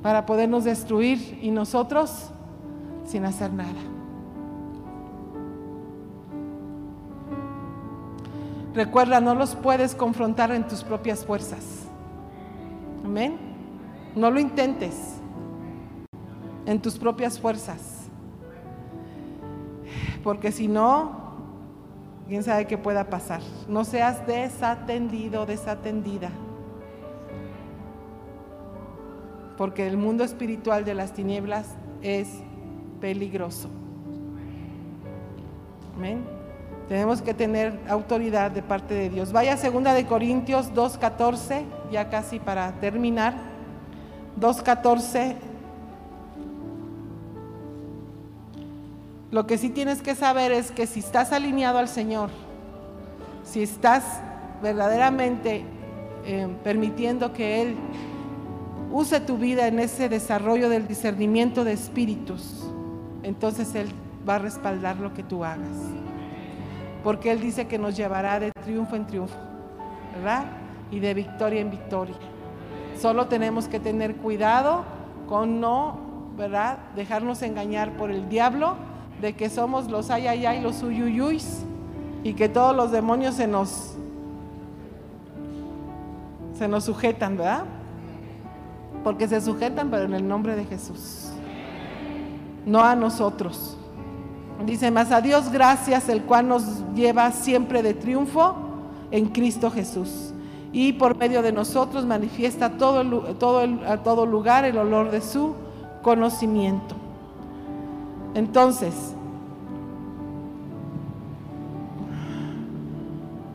Para podernos destruir y nosotros sin hacer nada. Recuerda, no los puedes confrontar en tus propias fuerzas. Amén. No lo intentes en tus propias fuerzas. Porque si no, quién sabe qué pueda pasar. No seas desatendido, desatendida. porque el mundo espiritual de las tinieblas es peligroso. Amén. Tenemos que tener autoridad de parte de Dios. Vaya segunda de Corintios 2:14, ya casi para terminar. 2:14 Lo que sí tienes que saber es que si estás alineado al Señor, si estás verdaderamente eh, permitiendo que Él use tu vida en ese desarrollo del discernimiento de espíritus, entonces Él va a respaldar lo que tú hagas. Porque Él dice que nos llevará de triunfo en triunfo, ¿verdad? Y de victoria en victoria. Solo tenemos que tener cuidado con no, ¿verdad? Dejarnos engañar por el diablo de que somos los ay, ay, ay, los uyuyuis y que todos los demonios se nos, se nos sujetan, ¿verdad? Porque se sujetan, pero en el nombre de Jesús, no a nosotros. Dice más a Dios gracias, el cual nos lleva siempre de triunfo en Cristo Jesús. Y por medio de nosotros manifiesta todo, todo a todo lugar el olor de su conocimiento. Entonces,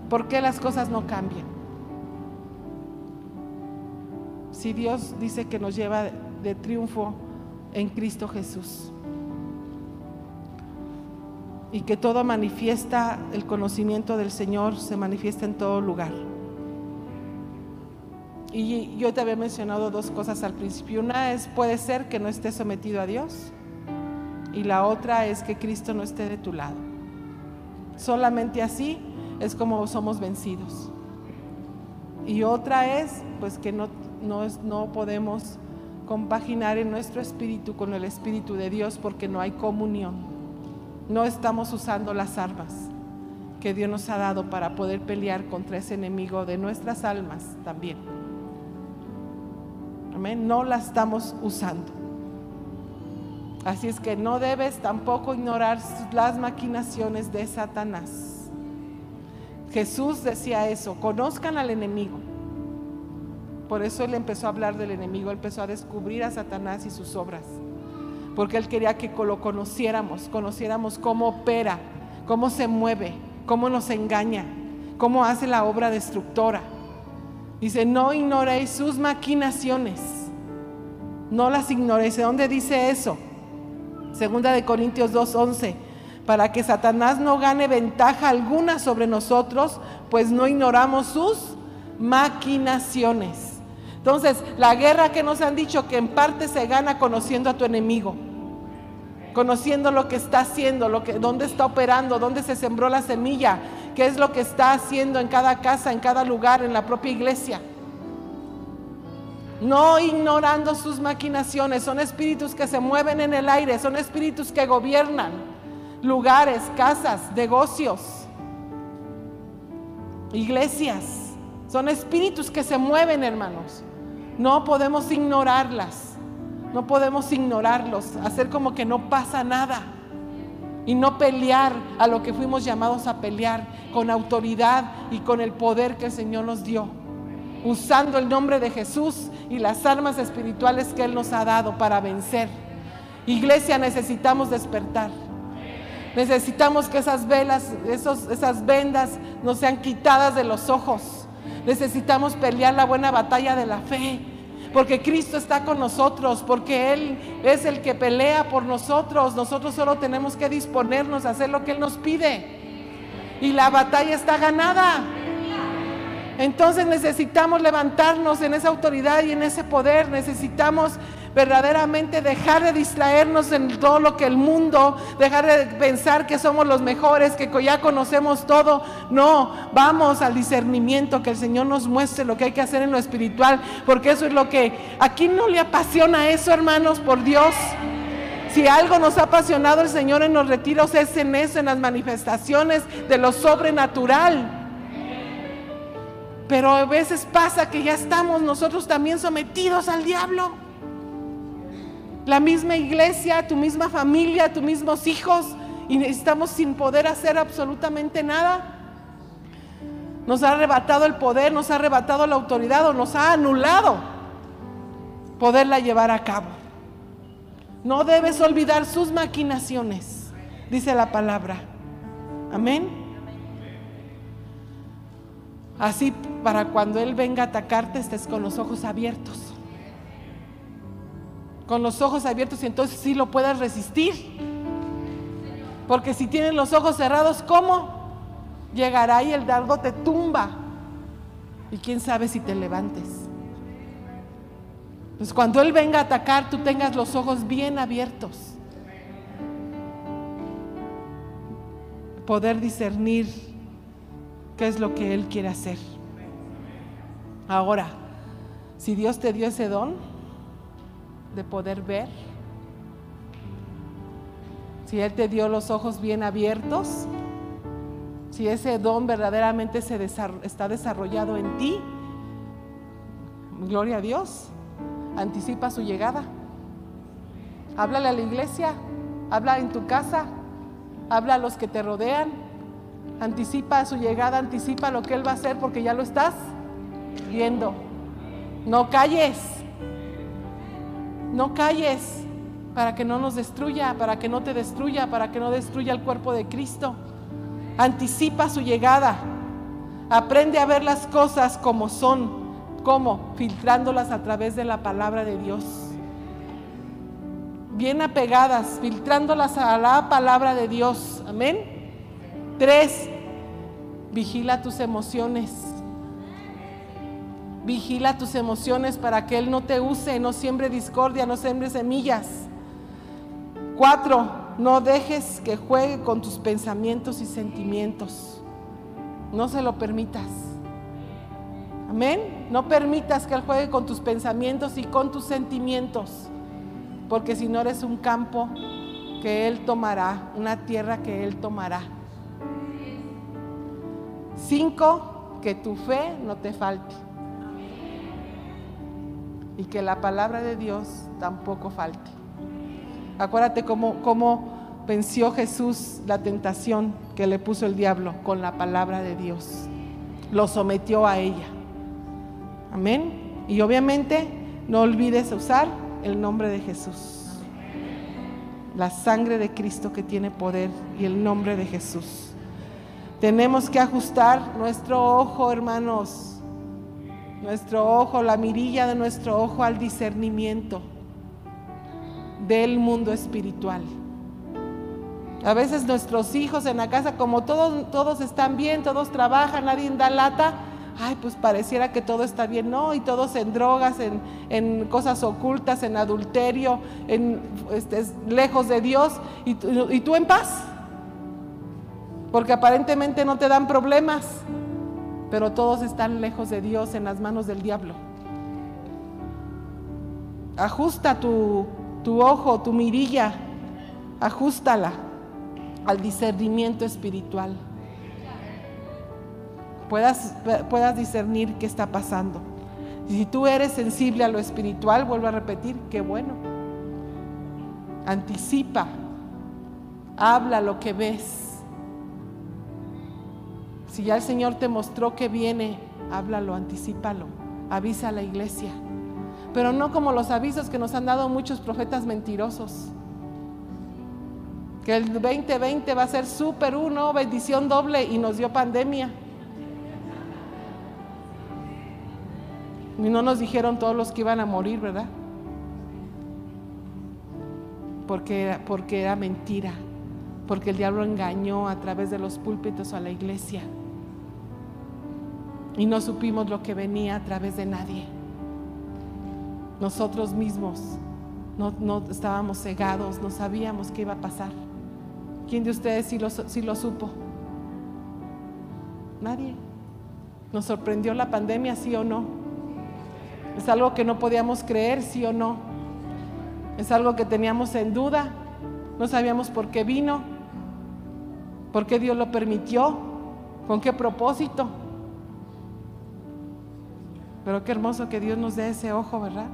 ¿por qué las cosas no cambian? Si Dios dice que nos lleva de triunfo en Cristo Jesús y que todo manifiesta, el conocimiento del Señor se manifiesta en todo lugar. Y yo te había mencionado dos cosas al principio. Una es, puede ser que no estés sometido a Dios. Y la otra es que Cristo no esté de tu lado. Solamente así es como somos vencidos. Y otra es, pues que no, no, no podemos compaginar en nuestro espíritu con el espíritu de Dios porque no hay comunión no estamos usando las armas que Dios nos ha dado para poder pelear contra ese enemigo de nuestras almas también. Amén. No las estamos usando. Así es que no debes tampoco ignorar las maquinaciones de Satanás. Jesús decía eso, conozcan al enemigo. Por eso él empezó a hablar del enemigo, él empezó a descubrir a Satanás y sus obras porque Él quería que lo conociéramos, conociéramos cómo opera, cómo se mueve, cómo nos engaña, cómo hace la obra destructora. Dice, no ignoréis sus maquinaciones, no las ignoréis. ¿De dónde dice eso? Segunda de Corintios 2.11, para que Satanás no gane ventaja alguna sobre nosotros, pues no ignoramos sus maquinaciones. Entonces, la guerra que nos han dicho que en parte se gana conociendo a tu enemigo conociendo lo que está haciendo, lo que, dónde está operando, dónde se sembró la semilla, qué es lo que está haciendo en cada casa, en cada lugar, en la propia iglesia. No ignorando sus maquinaciones, son espíritus que se mueven en el aire, son espíritus que gobiernan lugares, casas, negocios, iglesias. Son espíritus que se mueven, hermanos. No podemos ignorarlas. No podemos ignorarlos, hacer como que no pasa nada y no pelear a lo que fuimos llamados a pelear con autoridad y con el poder que el Señor nos dio, usando el nombre de Jesús y las armas espirituales que Él nos ha dado para vencer. Iglesia, necesitamos despertar. Necesitamos que esas velas, esos, esas vendas nos sean quitadas de los ojos. Necesitamos pelear la buena batalla de la fe porque Cristo está con nosotros, porque Él es el que pelea por nosotros. Nosotros solo tenemos que disponernos a hacer lo que Él nos pide. Y la batalla está ganada. Entonces necesitamos levantarnos en esa autoridad y en ese poder. Necesitamos verdaderamente dejar de distraernos en todo lo que el mundo, dejar de pensar que somos los mejores, que ya conocemos todo. No, vamos al discernimiento, que el Señor nos muestre lo que hay que hacer en lo espiritual, porque eso es lo que, ¿a quién no le apasiona eso, hermanos, por Dios? Si algo nos ha apasionado el Señor en los retiros es en eso, en las manifestaciones de lo sobrenatural. Pero a veces pasa que ya estamos nosotros también sometidos al diablo la misma iglesia, tu misma familia, tus mismos hijos, y estamos sin poder hacer absolutamente nada. Nos ha arrebatado el poder, nos ha arrebatado la autoridad o nos ha anulado poderla llevar a cabo. No debes olvidar sus maquinaciones, dice la palabra. Amén. Así para cuando Él venga a atacarte estés con los ojos abiertos con los ojos abiertos y entonces sí lo puedas resistir. Porque si tienes los ojos cerrados, ¿cómo? Llegará y el dardo te tumba. Y quién sabe si te levantes. Pues cuando Él venga a atacar, tú tengas los ojos bien abiertos. Poder discernir qué es lo que Él quiere hacer. Ahora, si Dios te dio ese don, de poder ver, si Él te dio los ojos bien abiertos, si ese don verdaderamente se está desarrollado en ti, gloria a Dios, anticipa su llegada. Háblale a la iglesia, habla en tu casa, habla a los que te rodean, anticipa su llegada, anticipa lo que Él va a hacer porque ya lo estás viendo. No calles, no calles para que no nos destruya, para que no te destruya, para que no destruya el cuerpo de Cristo. Anticipa su llegada. Aprende a ver las cosas como son, como filtrándolas a través de la palabra de Dios. Bien apegadas, filtrándolas a la palabra de Dios. Amén. Tres, vigila tus emociones. Vigila tus emociones para que Él no te use, no siembre discordia, no siembre semillas. Cuatro, no dejes que juegue con tus pensamientos y sentimientos. No se lo permitas. Amén. No permitas que Él juegue con tus pensamientos y con tus sentimientos. Porque si no eres un campo que Él tomará, una tierra que Él tomará. Cinco, que tu fe no te falte. Y que la palabra de Dios tampoco falte. Acuérdate cómo, cómo venció Jesús la tentación que le puso el diablo con la palabra de Dios. Lo sometió a ella. Amén. Y obviamente no olvides usar el nombre de Jesús. La sangre de Cristo que tiene poder y el nombre de Jesús. Tenemos que ajustar nuestro ojo, hermanos. Nuestro ojo, la mirilla de nuestro ojo al discernimiento del mundo espiritual. A veces nuestros hijos en la casa, como todos, todos están bien, todos trabajan, nadie da lata, ay, pues pareciera que todo está bien, no, y todos en drogas, en, cosas ocultas, en adulterio, en, este, lejos de Dios, y tú en paz, porque aparentemente no te dan problemas, pero todos están lejos de Dios, en las manos del diablo. Ajusta tu, tu ojo, tu mirilla, ajustala al discernimiento espiritual. Puedas, puedas discernir qué está pasando. si tú eres sensible a lo espiritual, vuelvo a repetir, qué bueno. Anticipa, habla lo que ves. Si ya el Señor te mostró que viene, háblalo, anticipalo, avisa a la iglesia pero no como los avisos que nos han dado muchos profetas mentirosos. Que el 2020 va a ser súper uno, bendición doble y nos dio pandemia. Y no nos dijeron todos los que iban a morir, ¿verdad? Porque era, porque era mentira, porque el diablo engañó a través de los púlpitos a la iglesia. Y no supimos lo que venía a través de nadie nosotros mismos no, estábamos cegados, no sabíamos qué iba a pasar. ¿Quién de ustedes sí lo, sí lo supo? Nadie. ¿Nos sorprendió la pandemia, sí o no? ¿Es algo que no podíamos creer, sí o no? ¿Es algo que teníamos en duda? No sabíamos por qué vino, por qué Dios lo permitió, con qué propósito. Pero qué hermoso que Dios nos dé ese ojo, ¿verdad?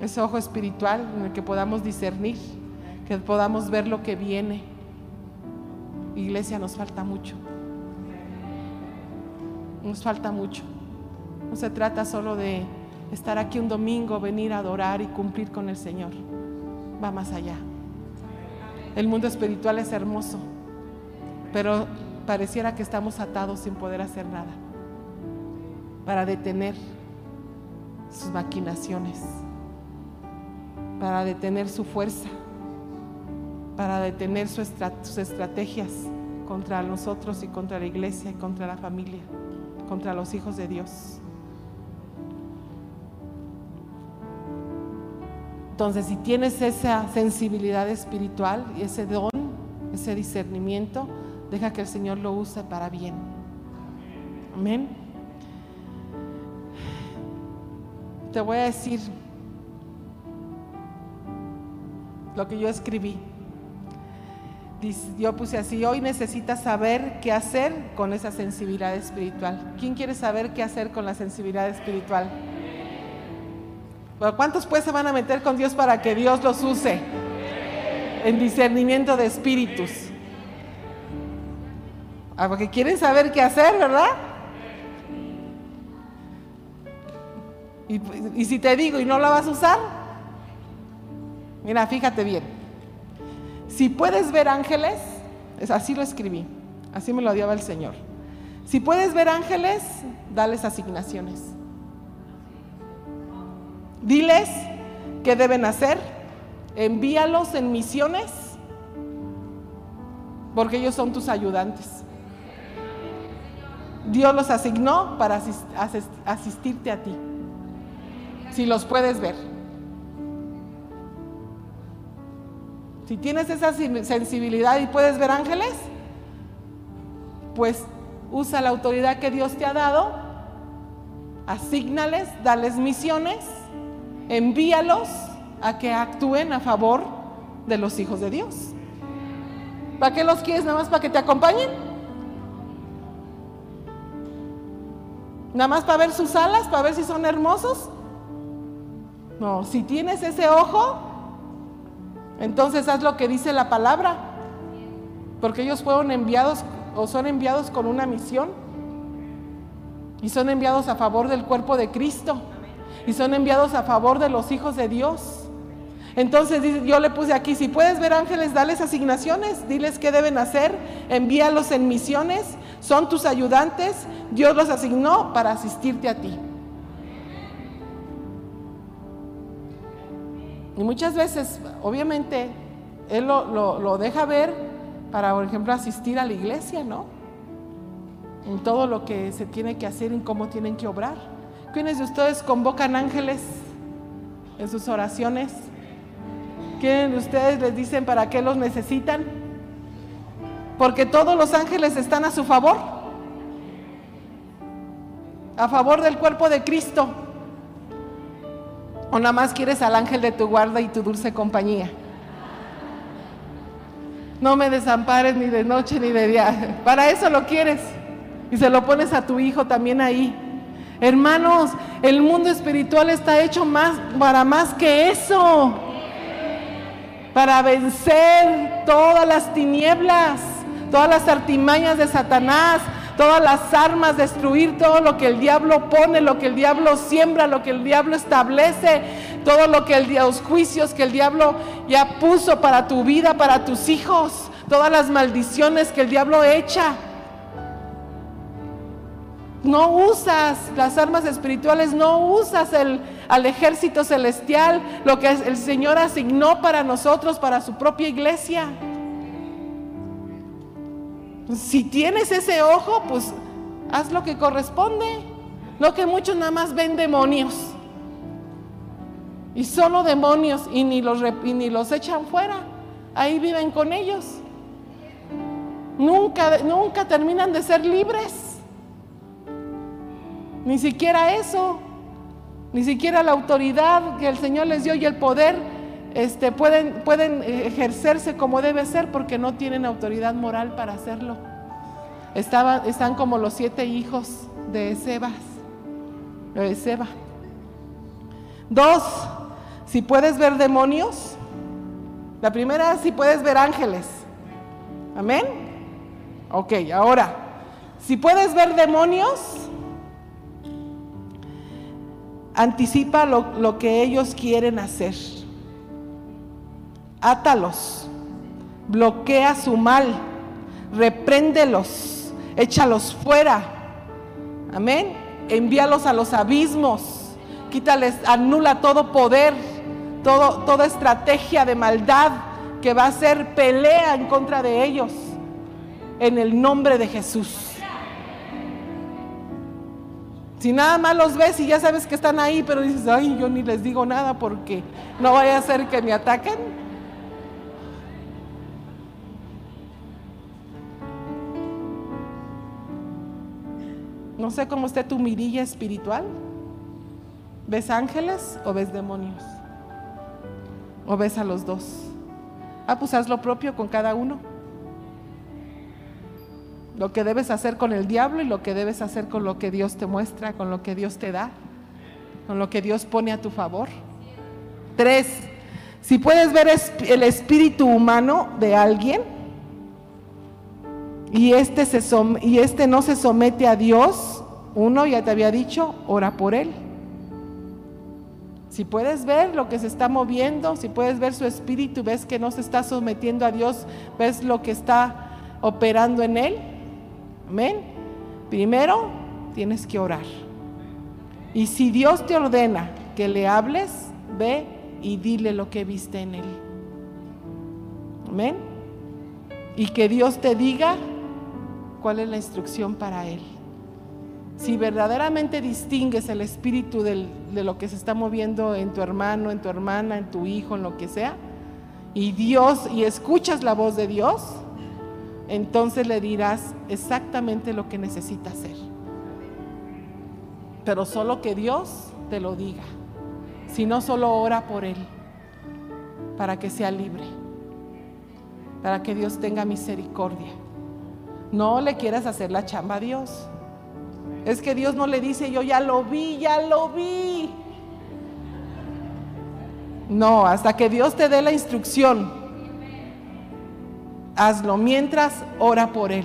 ese ojo espiritual en el que podamos discernir, que podamos ver lo que viene. Iglesia, nos falta mucho. Nos falta mucho. No se trata solo de estar aquí un domingo, venir a adorar y cumplir con el Señor. Va más allá. El mundo espiritual es hermoso, pero pareciera que estamos atados sin poder hacer nada para detener sus maquinaciones para detener su fuerza, para detener sus estrategias contra nosotros y contra la iglesia y contra la familia, contra los hijos de Dios. Entonces, si tienes esa sensibilidad espiritual y ese don, ese discernimiento, deja que el Señor lo use para bien. Amén. Te voy a decir lo que yo escribí. yo puse así, hoy necesitas saber qué hacer con esa sensibilidad espiritual. ¿Quién quiere saber qué hacer con la sensibilidad espiritual? ¿Cuántos pues se van a meter con Dios para que Dios los use en discernimiento de espíritus? Ah, porque quieren saber qué hacer, ¿verdad? Y, si te digo y no la vas a usar, mira, fíjate bien. Si puedes ver ángeles, es así lo escribí, así me lo odiaba el Señor. Si puedes ver ángeles, dales asignaciones. Diles qué deben hacer, envíalos en misiones, porque ellos son tus ayudantes. Dios los asignó para asistirte a ti, si los puedes ver. Si tienes esa sensibilidad y puedes ver ángeles, pues usa la autoridad que Dios te ha dado, asignales, dales misiones envíalos a que actúen a favor de los hijos de Dios. ¿Para qué los quieres? Nada más para que te acompañen. Nada más para ver sus alas, para ver si son hermosos. No, si tienes ese ojo, entonces haz lo que dice la palabra. Porque ellos fueron enviados o son enviados con una misión. Y son enviados a favor del cuerpo de Cristo y son enviados a favor de los hijos de Dios. Entonces yo le puse aquí, si puedes ver ángeles, dales asignaciones, diles qué deben hacer, envíalos en misiones, son tus ayudantes, Dios los asignó para asistirte a ti. Y muchas veces, obviamente, Él lo, lo deja ver para, por ejemplo, asistir a la iglesia, ¿no? En todo lo que se tiene que hacer y cómo tienen que obrar. ¿Quiénes de ustedes convocan ángeles en sus oraciones? ¿Quiénes de ustedes les dicen para qué los necesitan? Porque todos los ángeles están a su favor. A favor del cuerpo de Cristo. ¿O nada más quieres al ángel de tu guarda y tu dulce compañía? No me desampares ni de noche ni de día. Para eso lo quieres. Y se lo pones a tu hijo también ahí. Hermanos, el mundo espiritual está hecho más para más que eso. Para vencer todas las tinieblas, todas las artimañas de Satanás, todas las armas, destruir todo lo que el diablo pone, lo que el diablo siembra, lo que el diablo establece, todo lo que el los juicios que el diablo ya puso para tu vida, para tus hijos, todas las maldiciones que el diablo echa no usas las armas espirituales, no usas el, al ejército celestial, lo que el Señor asignó para nosotros, para su propia iglesia. Si tienes ese ojo, pues haz lo que corresponde. No que muchos nada más ven demonios. Y solo demonios y ni los, y ni los echan fuera. Ahí viven con ellos. Nunca, nunca terminan de ser libres. Ni siquiera eso, ni siquiera la autoridad que el Señor les dio y el poder este, pueden, pueden ejercerse como debe ser porque no tienen autoridad moral para hacerlo. Están como los siete hijos de Sebas, de Seba. Dos, si puedes ver demonios. La primera, si puedes ver ángeles. Amén. Ok, ahora, si puedes ver demonios, anticipa lo, que ellos quieren hacer. Átalos, bloquea su mal, repréndelos, échalos fuera. Amén. Envíalos a los abismos, quítales, anula todo poder, todo, toda estrategia de maldad que va a ser pelea en contra de ellos. En el nombre de Jesús. Si nada más los ves y ya sabes que están ahí, pero dices, ay, yo ni les digo nada porque no vaya a ser que me ataquen. No sé cómo esté tu mirilla espiritual. ¿Ves ángeles o ves demonios? ¿O ves a los dos? Ah, pues haz lo propio con cada uno. Lo que debes hacer con el diablo y lo que debes hacer con lo que Dios te muestra, con lo que Dios te da, con lo que Dios pone a tu favor. Tres, si puedes ver el espíritu humano de alguien y este, se este no se somete a Dios, uno ya te había dicho, ora por él. Si puedes ver lo que se está moviendo, si puedes ver su espíritu, ves que no se está sometiendo a Dios, ves lo que está operando en él. Amén. Primero tienes que orar. Y si Dios te ordena que le hables, ve y dile lo que viste en él. Amén. Y que Dios te diga cuál es la instrucción para él. Si verdaderamente distingues el espíritu de lo que se está moviendo en tu hermano, en tu hermana, en tu hijo, en lo que sea, y Dios, y escuchas la voz de Dios, entonces le dirás exactamente lo que necesita hacer. Pero solo que Dios te lo diga. Si no, solo ora por él, para que sea libre, para que Dios tenga misericordia. No le quieras hacer la chamba a Dios. Es que Dios no le dice, yo ya lo vi, ya lo vi. No, hasta que Dios te dé la instrucción, hazlo mientras ora por él.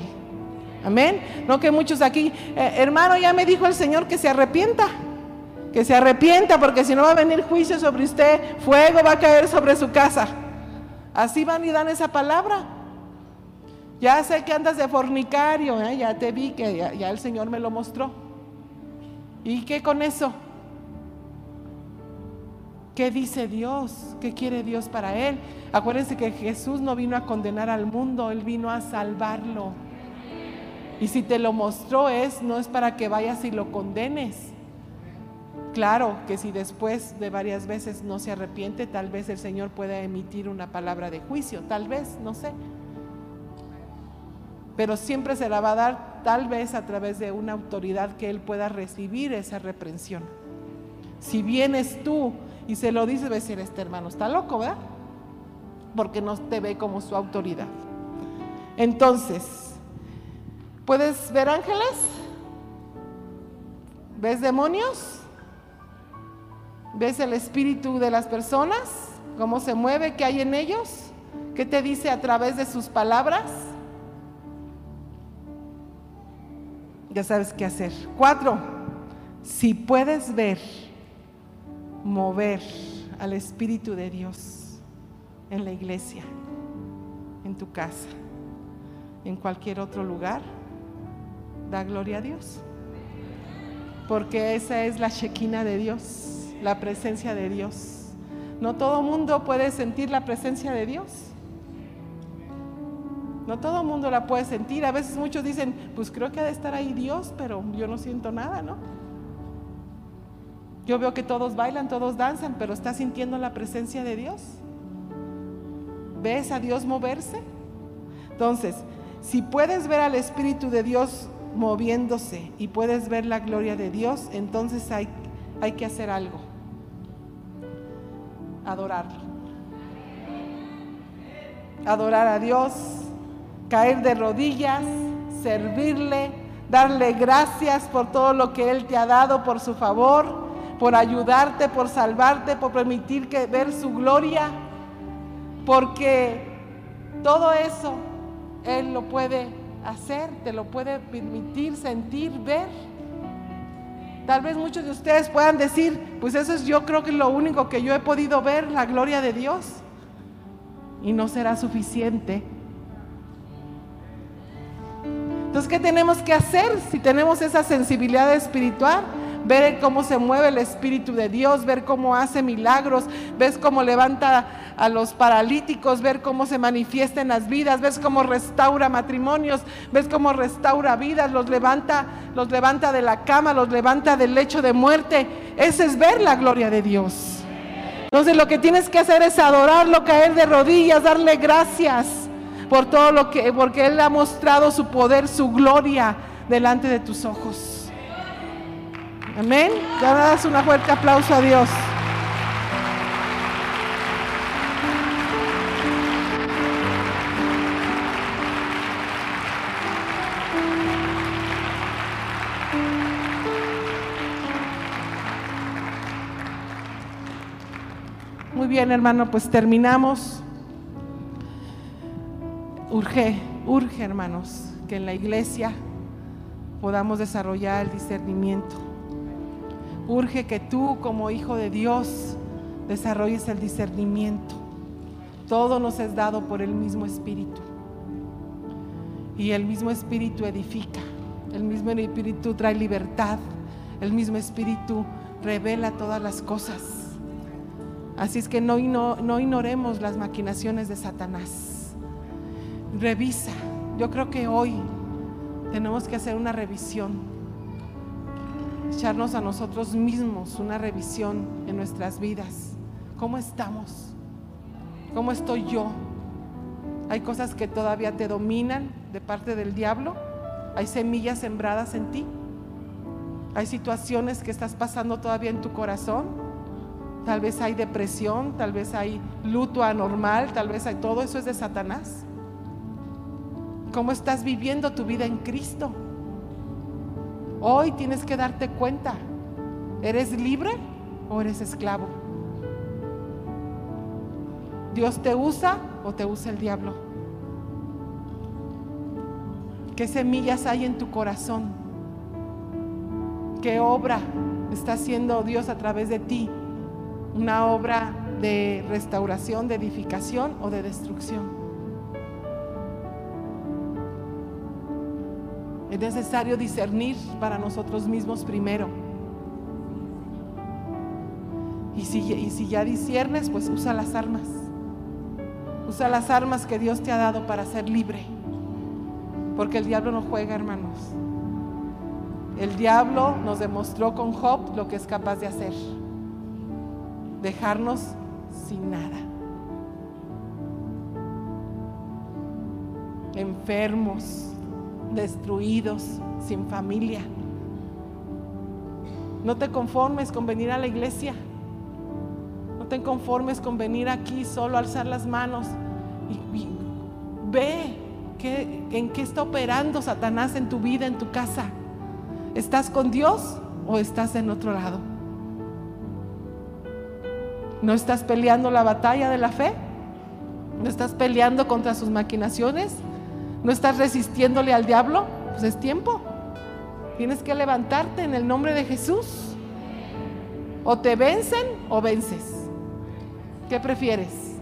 Amén. No que muchos aquí, eh, hermano, ya me dijo el Señor que se arrepienta. Que se arrepienta porque si no va a venir juicio sobre usted, fuego va a caer sobre su casa. Así van y dan esa palabra. Ya sé que andas de fornicario, ¿eh? ya te vi que ya, el Señor me lo mostró. ¿Y qué con eso? ¿Qué dice Dios? ¿Qué quiere Dios para él? Acuérdense que Jesús no vino a condenar al mundo, Él vino a salvarlo. Y si te lo mostró es, no es para que vayas y lo condenes. Claro que si después de varias veces no se arrepiente, tal vez el Señor pueda emitir una palabra de juicio, tal vez, no sé pero siempre se la va a dar tal vez a través de una autoridad que él pueda recibir esa reprensión. Si vienes tú y se lo dices, va a decir, este hermano está loco, ¿verdad? Porque no te ve como su autoridad. Entonces, ¿puedes ver ángeles? ¿Ves demonios? ¿Ves el espíritu de las personas? ¿Cómo se mueve? ¿Qué hay en ellos? ¿Qué te dice a través de sus palabras? Ya sabes qué hacer. Cuatro, si puedes ver, mover al Espíritu de Dios en la iglesia, en tu casa, en cualquier otro lugar, da gloria a Dios. Porque esa es la chequina de Dios, la presencia de Dios. No todo mundo puede sentir la presencia de Dios. No todo el mundo la puede sentir. A veces muchos dicen, pues creo que ha de estar ahí Dios, pero yo no siento nada, ¿no? Yo veo que todos bailan, todos danzan, pero ¿estás sintiendo la presencia de Dios? ¿Ves a Dios moverse? Entonces, si puedes ver al Espíritu de Dios moviéndose y puedes ver la gloria de Dios, entonces hay, hay que hacer algo. Adorarlo. Adorar a Dios caer de rodillas, servirle, darle gracias por todo lo que Él te ha dado, por su favor, por ayudarte, por salvarte, por permitir que ver su gloria, porque todo eso Él lo puede hacer, te lo puede permitir, sentir, ver. Tal vez muchos de ustedes puedan decir, pues eso es yo creo que lo único que yo he podido ver, la gloria de Dios. Y no será suficiente entonces, ¿qué tenemos que hacer si tenemos esa sensibilidad espiritual? Ver cómo se mueve el Espíritu de Dios, ver cómo hace milagros, ves cómo levanta a los paralíticos, ver cómo se manifiesta en las vidas, ves cómo restaura matrimonios, ves cómo restaura vidas, los levanta, los levanta de la cama, los levanta del lecho de muerte. Ese es ver la gloria de Dios. Entonces lo que tienes que hacer es adorarlo, caer de rodillas, darle gracias por todo lo que, porque Él ha mostrado su poder, su gloria delante de tus ojos. Amén. Ya das un fuerte aplauso a Dios. Muy bien, hermano, pues terminamos. Urge, urge, hermanos, que en la iglesia podamos desarrollar el discernimiento. Urge que tú como hijo de Dios desarrolles el discernimiento. Todo nos es dado por el mismo Espíritu. Y el mismo Espíritu edifica. El mismo Espíritu trae libertad. El mismo Espíritu revela todas las cosas. Así es que no, no, ignoremos las maquinaciones de Satanás. Revisa. Yo creo que hoy tenemos que hacer una revisión. Echarnos a nosotros mismos una revisión en nuestras vidas. ¿Cómo estamos? ¿Cómo estoy yo? Hay cosas que todavía te dominan de parte del diablo. Hay semillas sembradas en ti. Hay situaciones que estás pasando todavía en tu corazón. Tal vez hay depresión, tal vez hay luto anormal, tal vez hay todo eso es de Satanás. ¿Cómo estás viviendo tu vida en Cristo? Hoy tienes que darte cuenta. ¿Eres libre o eres esclavo? ¿Dios te usa o te usa el diablo? ¿Qué semillas hay en tu corazón? ¿Qué obra está haciendo Dios a través de ti? ¿Una obra de restauración, de edificación o de destrucción? Es necesario discernir para nosotros mismos primero. Y si, ya disiernes, pues usa las armas. Usa las armas que Dios te ha dado para ser libre. Porque el diablo no juega, hermanos. El diablo nos demostró con Job lo que es capaz de hacer. Dejarnos sin nada. Enfermos, destruidos, sin familia. No te conformes con venir a la iglesia. No te conformes con venir aquí solo a alzar las manos. Y, ve en qué está operando Satanás en tu vida, en tu casa. ¿Estás con Dios o estás en otro lado? ¿No estás peleando la batalla de la fe? ¿No estás peleando contra sus maquinaciones? ¿No estás resistiéndole al diablo? Pues es tiempo. Tienes que levantarte en el nombre de Jesús. O te vencen o vences. ¿Qué prefieres?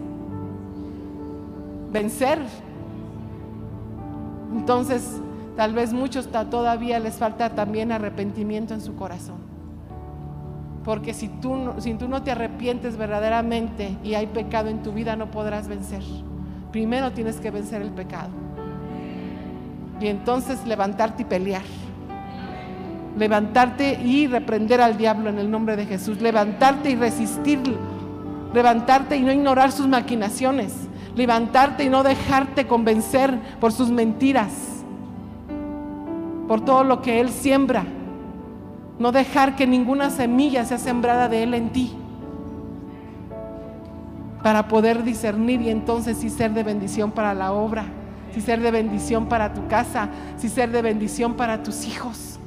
Vencer. Entonces, Tal vez muchos todavía les falta también arrepentimiento en su corazón. Porque si tú, si tú no te arrepientes verdaderamente y hay pecado en tu vida, no podrás vencer. Primero tienes que vencer el pecado. Y entonces levantarte y pelear. Levantarte y reprender al diablo en el nombre de Jesús. Levantarte y resistirlo. Levantarte y no ignorar sus maquinaciones. Levantarte y no dejarte convencer por sus mentiras por todo lo que Él siembra. No dejar que ninguna semilla sea sembrada de Él en ti. Para poder discernir y entonces sí ser de bendición para la obra, sí ser de bendición para tu casa, sí ser de bendición para tus hijos.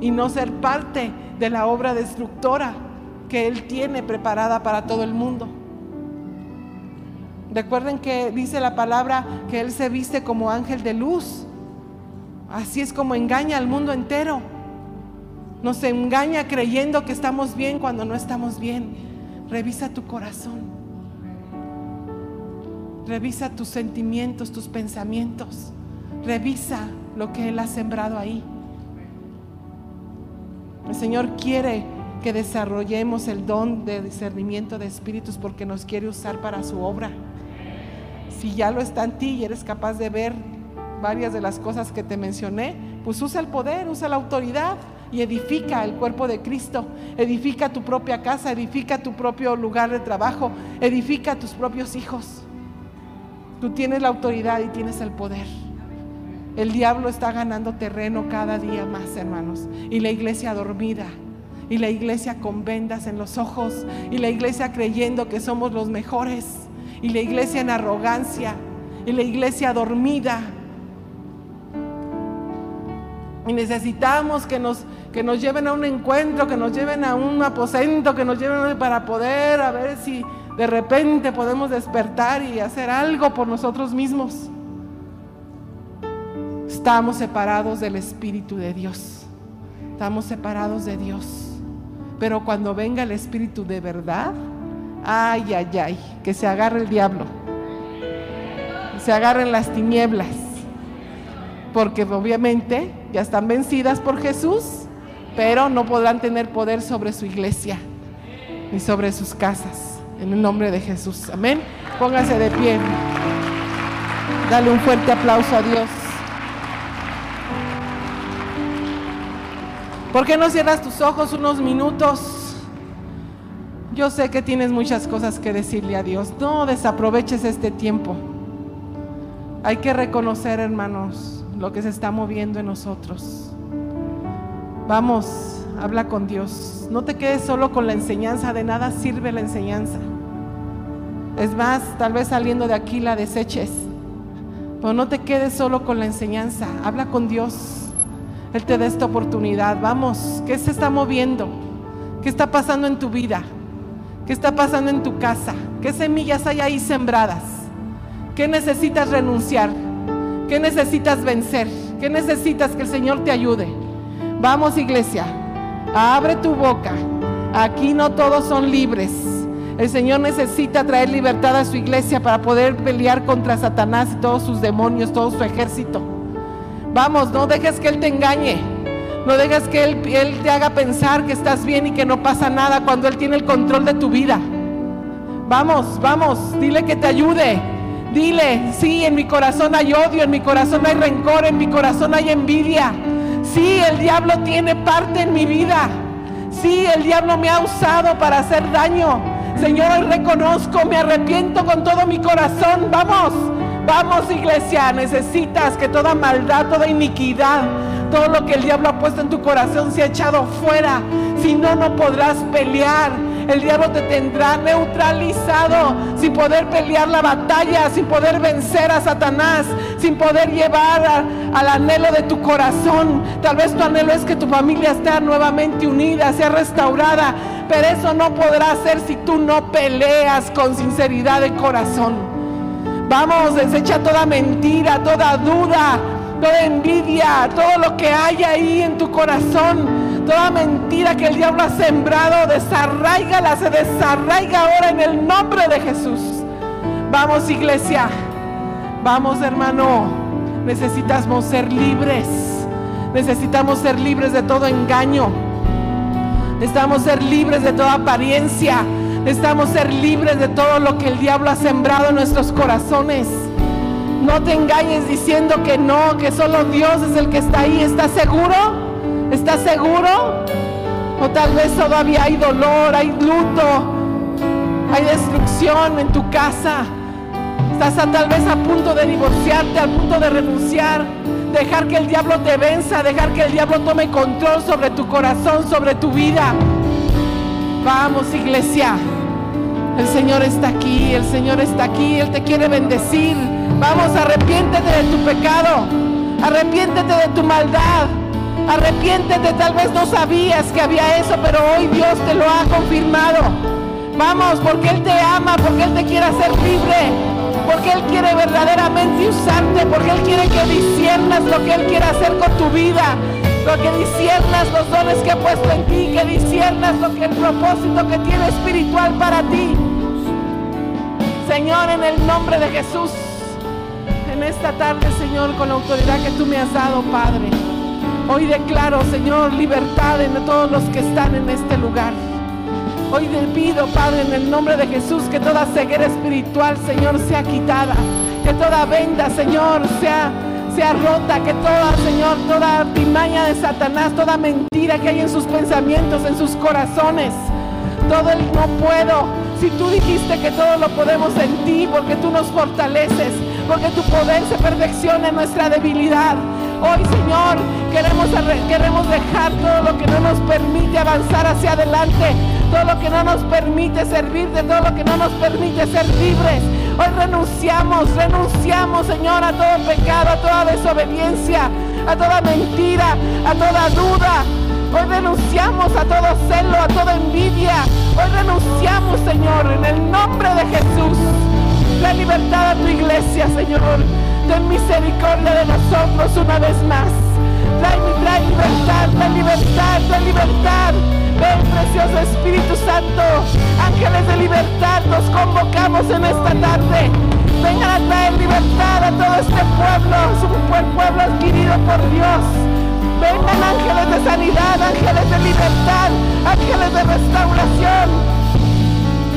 Y no ser parte de la obra destructora que Él tiene preparada para todo el mundo. Recuerden que dice la palabra que Él se viste como ángel de luz. Así es como engaña al mundo entero. Nos engaña creyendo que estamos bien cuando no estamos bien. Revisa tu corazón. Revisa tus sentimientos, tus pensamientos. Revisa lo que Él ha sembrado ahí. El Señor quiere que desarrollemos el don de discernimiento de espíritus porque nos quiere usar para su obra. Si ya lo está en ti y eres capaz de ver varias de las cosas que te mencioné, pues usa el poder, usa la autoridad y edifica el cuerpo de Cristo, edifica tu propia casa, edifica tu propio lugar de trabajo, edifica tus propios hijos. Tú tienes la autoridad y tienes el poder. El diablo está ganando terreno cada día más, hermanos. Y la iglesia dormida, y la iglesia con vendas en los ojos, y la iglesia creyendo que somos los mejores, y la iglesia en arrogancia, y la iglesia dormida Y necesitamos que nos, que nos lleven a un encuentro, que nos lleven a un aposento, que nos lleven para poder a ver si de repente podemos despertar y hacer algo por nosotros mismos. Estamos separados del Espíritu de Dios. Estamos separados de Dios. Pero cuando venga el Espíritu de verdad, ay, ay, ay, que se agarre el diablo. Se agarren las tinieblas. Porque obviamente ya están vencidas por Jesús, pero no podrán tener poder sobre su iglesia ni sobre sus casas. En el nombre de Jesús. Amén. Póngase de pie. Dale un fuerte aplauso a Dios. ¿Por qué no cierras tus ojos unos minutos? Yo sé que tienes muchas cosas que decirle a Dios. No desaproveches este tiempo. Hay que reconocer, hermanos, lo que se está moviendo en nosotros. Vamos, habla con Dios. No te quedes solo con la enseñanza, de nada sirve la enseñanza. Es más, tal vez saliendo de aquí la deseches. Pero no te quedes solo con la enseñanza, habla con Dios. Él te da esta oportunidad. Vamos, ¿qué se está moviendo? ¿Qué está pasando en tu vida? ¿Qué está pasando en tu casa? ¿Qué semillas hay ahí sembradas? ¿Qué necesitas renunciar? ¿Qué necesitas vencer? ¿Qué necesitas que el Señor te ayude? Vamos iglesia, abre tu boca. Aquí no todos son libres. El Señor necesita traer libertad a su iglesia para poder pelear contra Satanás y todos sus demonios, todo su ejército. Vamos, no dejes que Él te engañe. No dejes que él, él, te haga pensar que estás bien y que no pasa nada cuando Él tiene el control de tu vida. Vamos, vamos, dile que te ayude. Dile, sí, en mi corazón hay odio, en mi corazón hay rencor, en mi corazón hay envidia. Sí, el diablo tiene parte en mi vida. Sí, el diablo me ha usado para hacer daño. Señor, hoy reconozco, me arrepiento con todo mi corazón. Vamos, Vamos iglesia, necesitas que toda maldad, toda iniquidad, todo lo que el diablo ha puesto en tu corazón se ha echado fuera. Si no, no podrás pelear. El diablo te tendrá neutralizado sin poder pelear la batalla, sin poder vencer a Satanás, sin poder llevar al anhelo de tu corazón. Tal vez tu anhelo es que tu familia esté nuevamente unida, sea restaurada, pero eso no podrá ser si tú no peleas con sinceridad de corazón. Vamos, desecha toda mentira, toda duda, toda envidia, todo lo que hay ahí en tu corazón, toda mentira que el diablo ha sembrado, desarraigala, se desarraiga ahora en el nombre de Jesús. Vamos, iglesia, vamos, hermano, necesitamos ser libres, necesitamos ser libres de todo engaño, necesitamos ser libres de toda apariencia Necesitamos ser libres de todo lo que el diablo ha sembrado en nuestros corazones. No te engañes diciendo que no, que solo Dios es el que está ahí. ¿Estás seguro? ¿Estás seguro? O tal vez todavía hay dolor, hay luto, hay destrucción en tu casa. Estás tal vez a punto de divorciarte, a punto de renunciar. Dejar que el diablo te venza, dejar que el diablo tome control sobre tu corazón, sobre tu vida. Vamos, iglesia. El Señor está aquí, el Señor está aquí, Él te quiere bendecir. Vamos, arrepiéntete de tu pecado, arrepiéntete de tu maldad, arrepiéntete, tal vez no sabías que había eso, pero hoy Dios te lo ha confirmado. Vamos, porque Él te ama, porque Él te quiere hacer libre, porque Él quiere verdaderamente usarte, porque Él quiere que disiernas lo que Él quiere hacer con tu vida que disiernas los dones que ha puesto en ti, que disiernas lo que el propósito que tiene espiritual para ti. Señor, en el nombre de Jesús, en esta tarde, Señor, con la autoridad que tú me has dado, Padre, hoy declaro, Señor, libertad en todos los que están en este lugar. Hoy te pido, Padre, en el nombre de Jesús, que toda ceguera espiritual, Señor, sea quitada. Que toda venda, Señor, sea sea rota, que toda, Señor, toda artimaña de Satanás, toda mentira que hay en sus pensamientos, en sus corazones, todo el no puedo. Si tú dijiste que todo lo podemos en ti, porque tú nos fortaleces, porque tu poder se perfecciona en nuestra debilidad. Hoy, Señor, queremos, queremos dejar todo lo que no nos permite avanzar hacia adelante, todo lo que no nos permite servir, de todo lo que no nos permite ser libres. Hoy renunciamos, renunciamos, Señor, a todo pecado, a toda desobediencia. a toda mentira, a toda duda. Hoy renunciamos a todo celo, a toda envidia. Hoy renunciamos, Señor, en el nombre de Jesús. La libertad a tu iglesia, Señor. Ten misericordia de nosotros una vez más. Trae, trae libertad, trae libertad, trae libertad. Ven, precioso Espíritu Santo. Ángeles de libertad, nos convocamos en esta tarde. Vengan a traer libertad a todo este pueblo, su buen pueblo adquirido por Dios. Vengan ángeles de sanidad, ángeles de libertad, ángeles de restauración.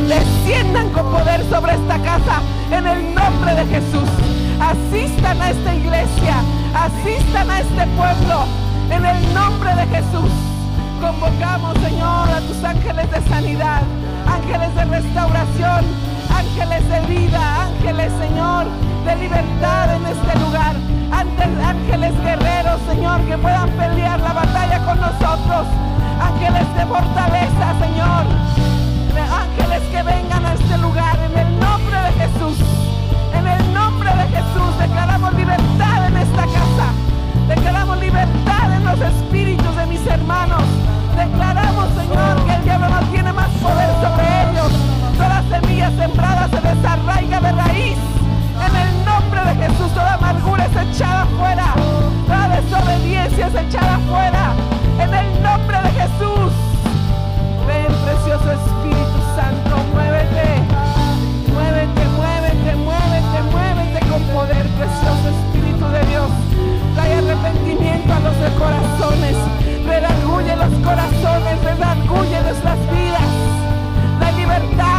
Desciendan con poder sobre esta casa en el nombre de Jesús. Asistan a esta iglesia, asistan a este pueblo en el nombre de Jesús. Convocamos, Señor, a tus ángeles de sanidad, ángeles de restauración, ángeles de vida, ángeles, Señor, de libertad en este lugar. Ángeles guerreros, Señor, que puedan pelear la batalla con nosotros. Ángeles de fortaleza, Señor. Ángeles que vengan a este lugar en el nombre de Jesús. En el nombre de Jesús declaramos libertad en esta casa. Declaramos libertad en los espíritus de mis hermanos. Declaramos, Señor, que el diablo no tiene más poder sobre ellos. Toda semilla sembrada se desarraiga de raíz. En el nombre de Jesús, toda amargura es echada fuera. Toda desobediencia es echada fuera. En el nombre de Jesús. Ven, precioso Espíritu arrepentimiento a los corazones. Redarguye los corazones, redarguye nuestras vidas. La libertad,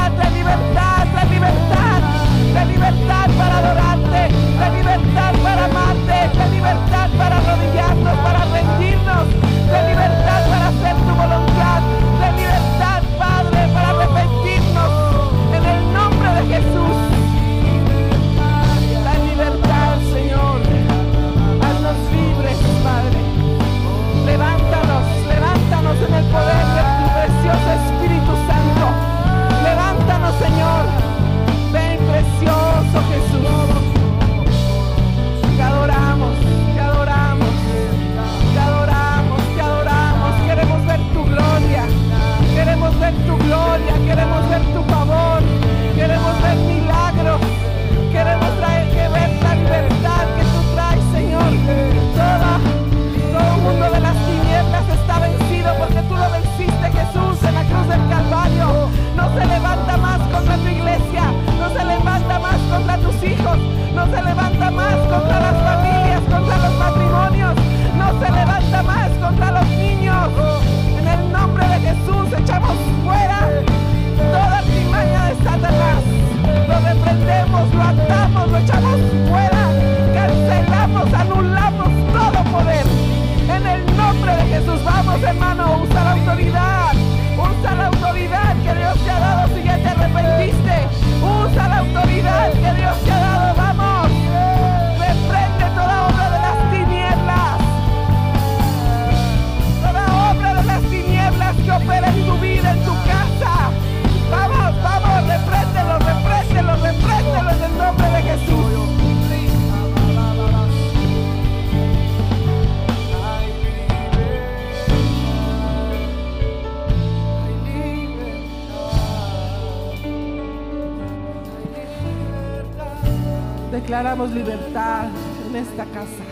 Libertad en esta casa.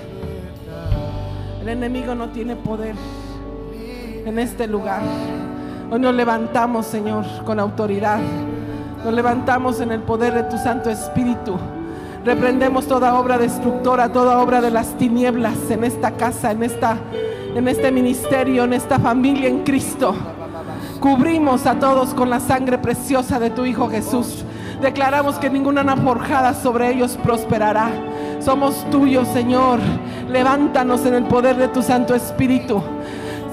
El enemigo no tiene poder en este lugar. Hoy nos levantamos, Señor, con autoridad. Nos levantamos en el poder de tu Santo Espíritu. Reprendemos toda obra destructora, toda obra de las tinieblas en esta casa, en esta en este ministerio, en esta familia en Cristo. Cubrimos a todos con la sangre preciosa de tu Hijo Jesús. Declaramos que ninguna forjada sobre ellos prosperará. Somos tuyos, Señor. Levántanos en el poder de tu Santo Espíritu.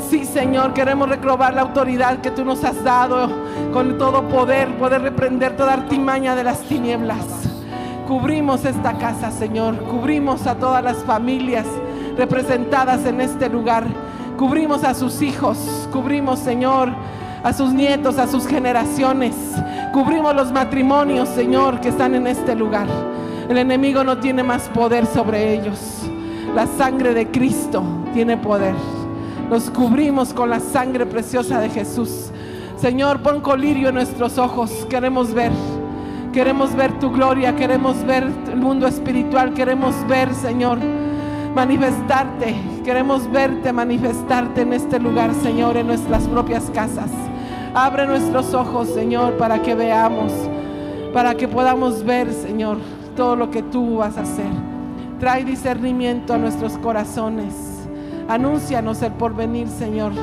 Sí, Señor, queremos recrobar la autoridad que tú nos has dado con todo poder, poder reprender toda artimaña de las tinieblas. Cubrimos esta casa, Señor. Cubrimos a todas las familias representadas en este lugar. Cubrimos a sus hijos. Cubrimos, Señor, a sus nietos, a sus generaciones. Cubrimos los matrimonios, Señor, que están en este lugar. El enemigo no tiene más poder sobre ellos. La sangre de Cristo tiene poder. Nos cubrimos con la sangre preciosa de Jesús. Señor, pon colirio en nuestros ojos. Queremos ver. Queremos ver tu gloria. Queremos ver el mundo espiritual. Queremos ver, Señor, manifestarte. Queremos verte manifestarte en este lugar, Señor, en nuestras propias casas. Abre nuestros ojos, Señor, para que veamos, para que podamos ver, Señor, todo lo que tú vas a hacer. Trae discernimiento a nuestros corazones. Anúncianos el porvenir, Señor.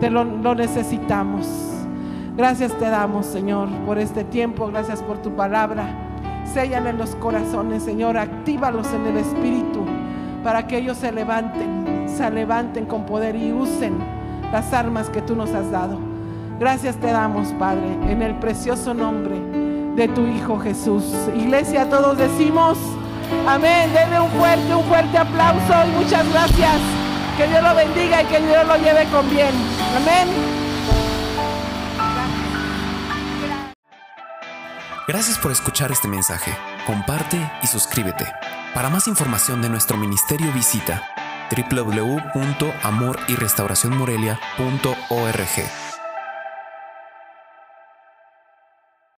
Te lo, lo necesitamos. Gracias te damos, Señor, por este tiempo. Gracias por tu palabra. Sellan en los corazones, Señor. Actívalos en el Espíritu para que ellos se levanten, se levanten con poder y usen las armas que tú nos has dado. Gracias te damos, Padre, en el precioso nombre de tu Hijo Jesús. Iglesia, todos decimos amén. Denle un fuerte, un fuerte aplauso y muchas gracias. Que Dios lo bendiga y que Dios lo lleve con bien. Amén. Gracias por escuchar este mensaje. Comparte y suscríbete. Para más información de nuestro ministerio visita www.amoryrestauracionmorelia.org.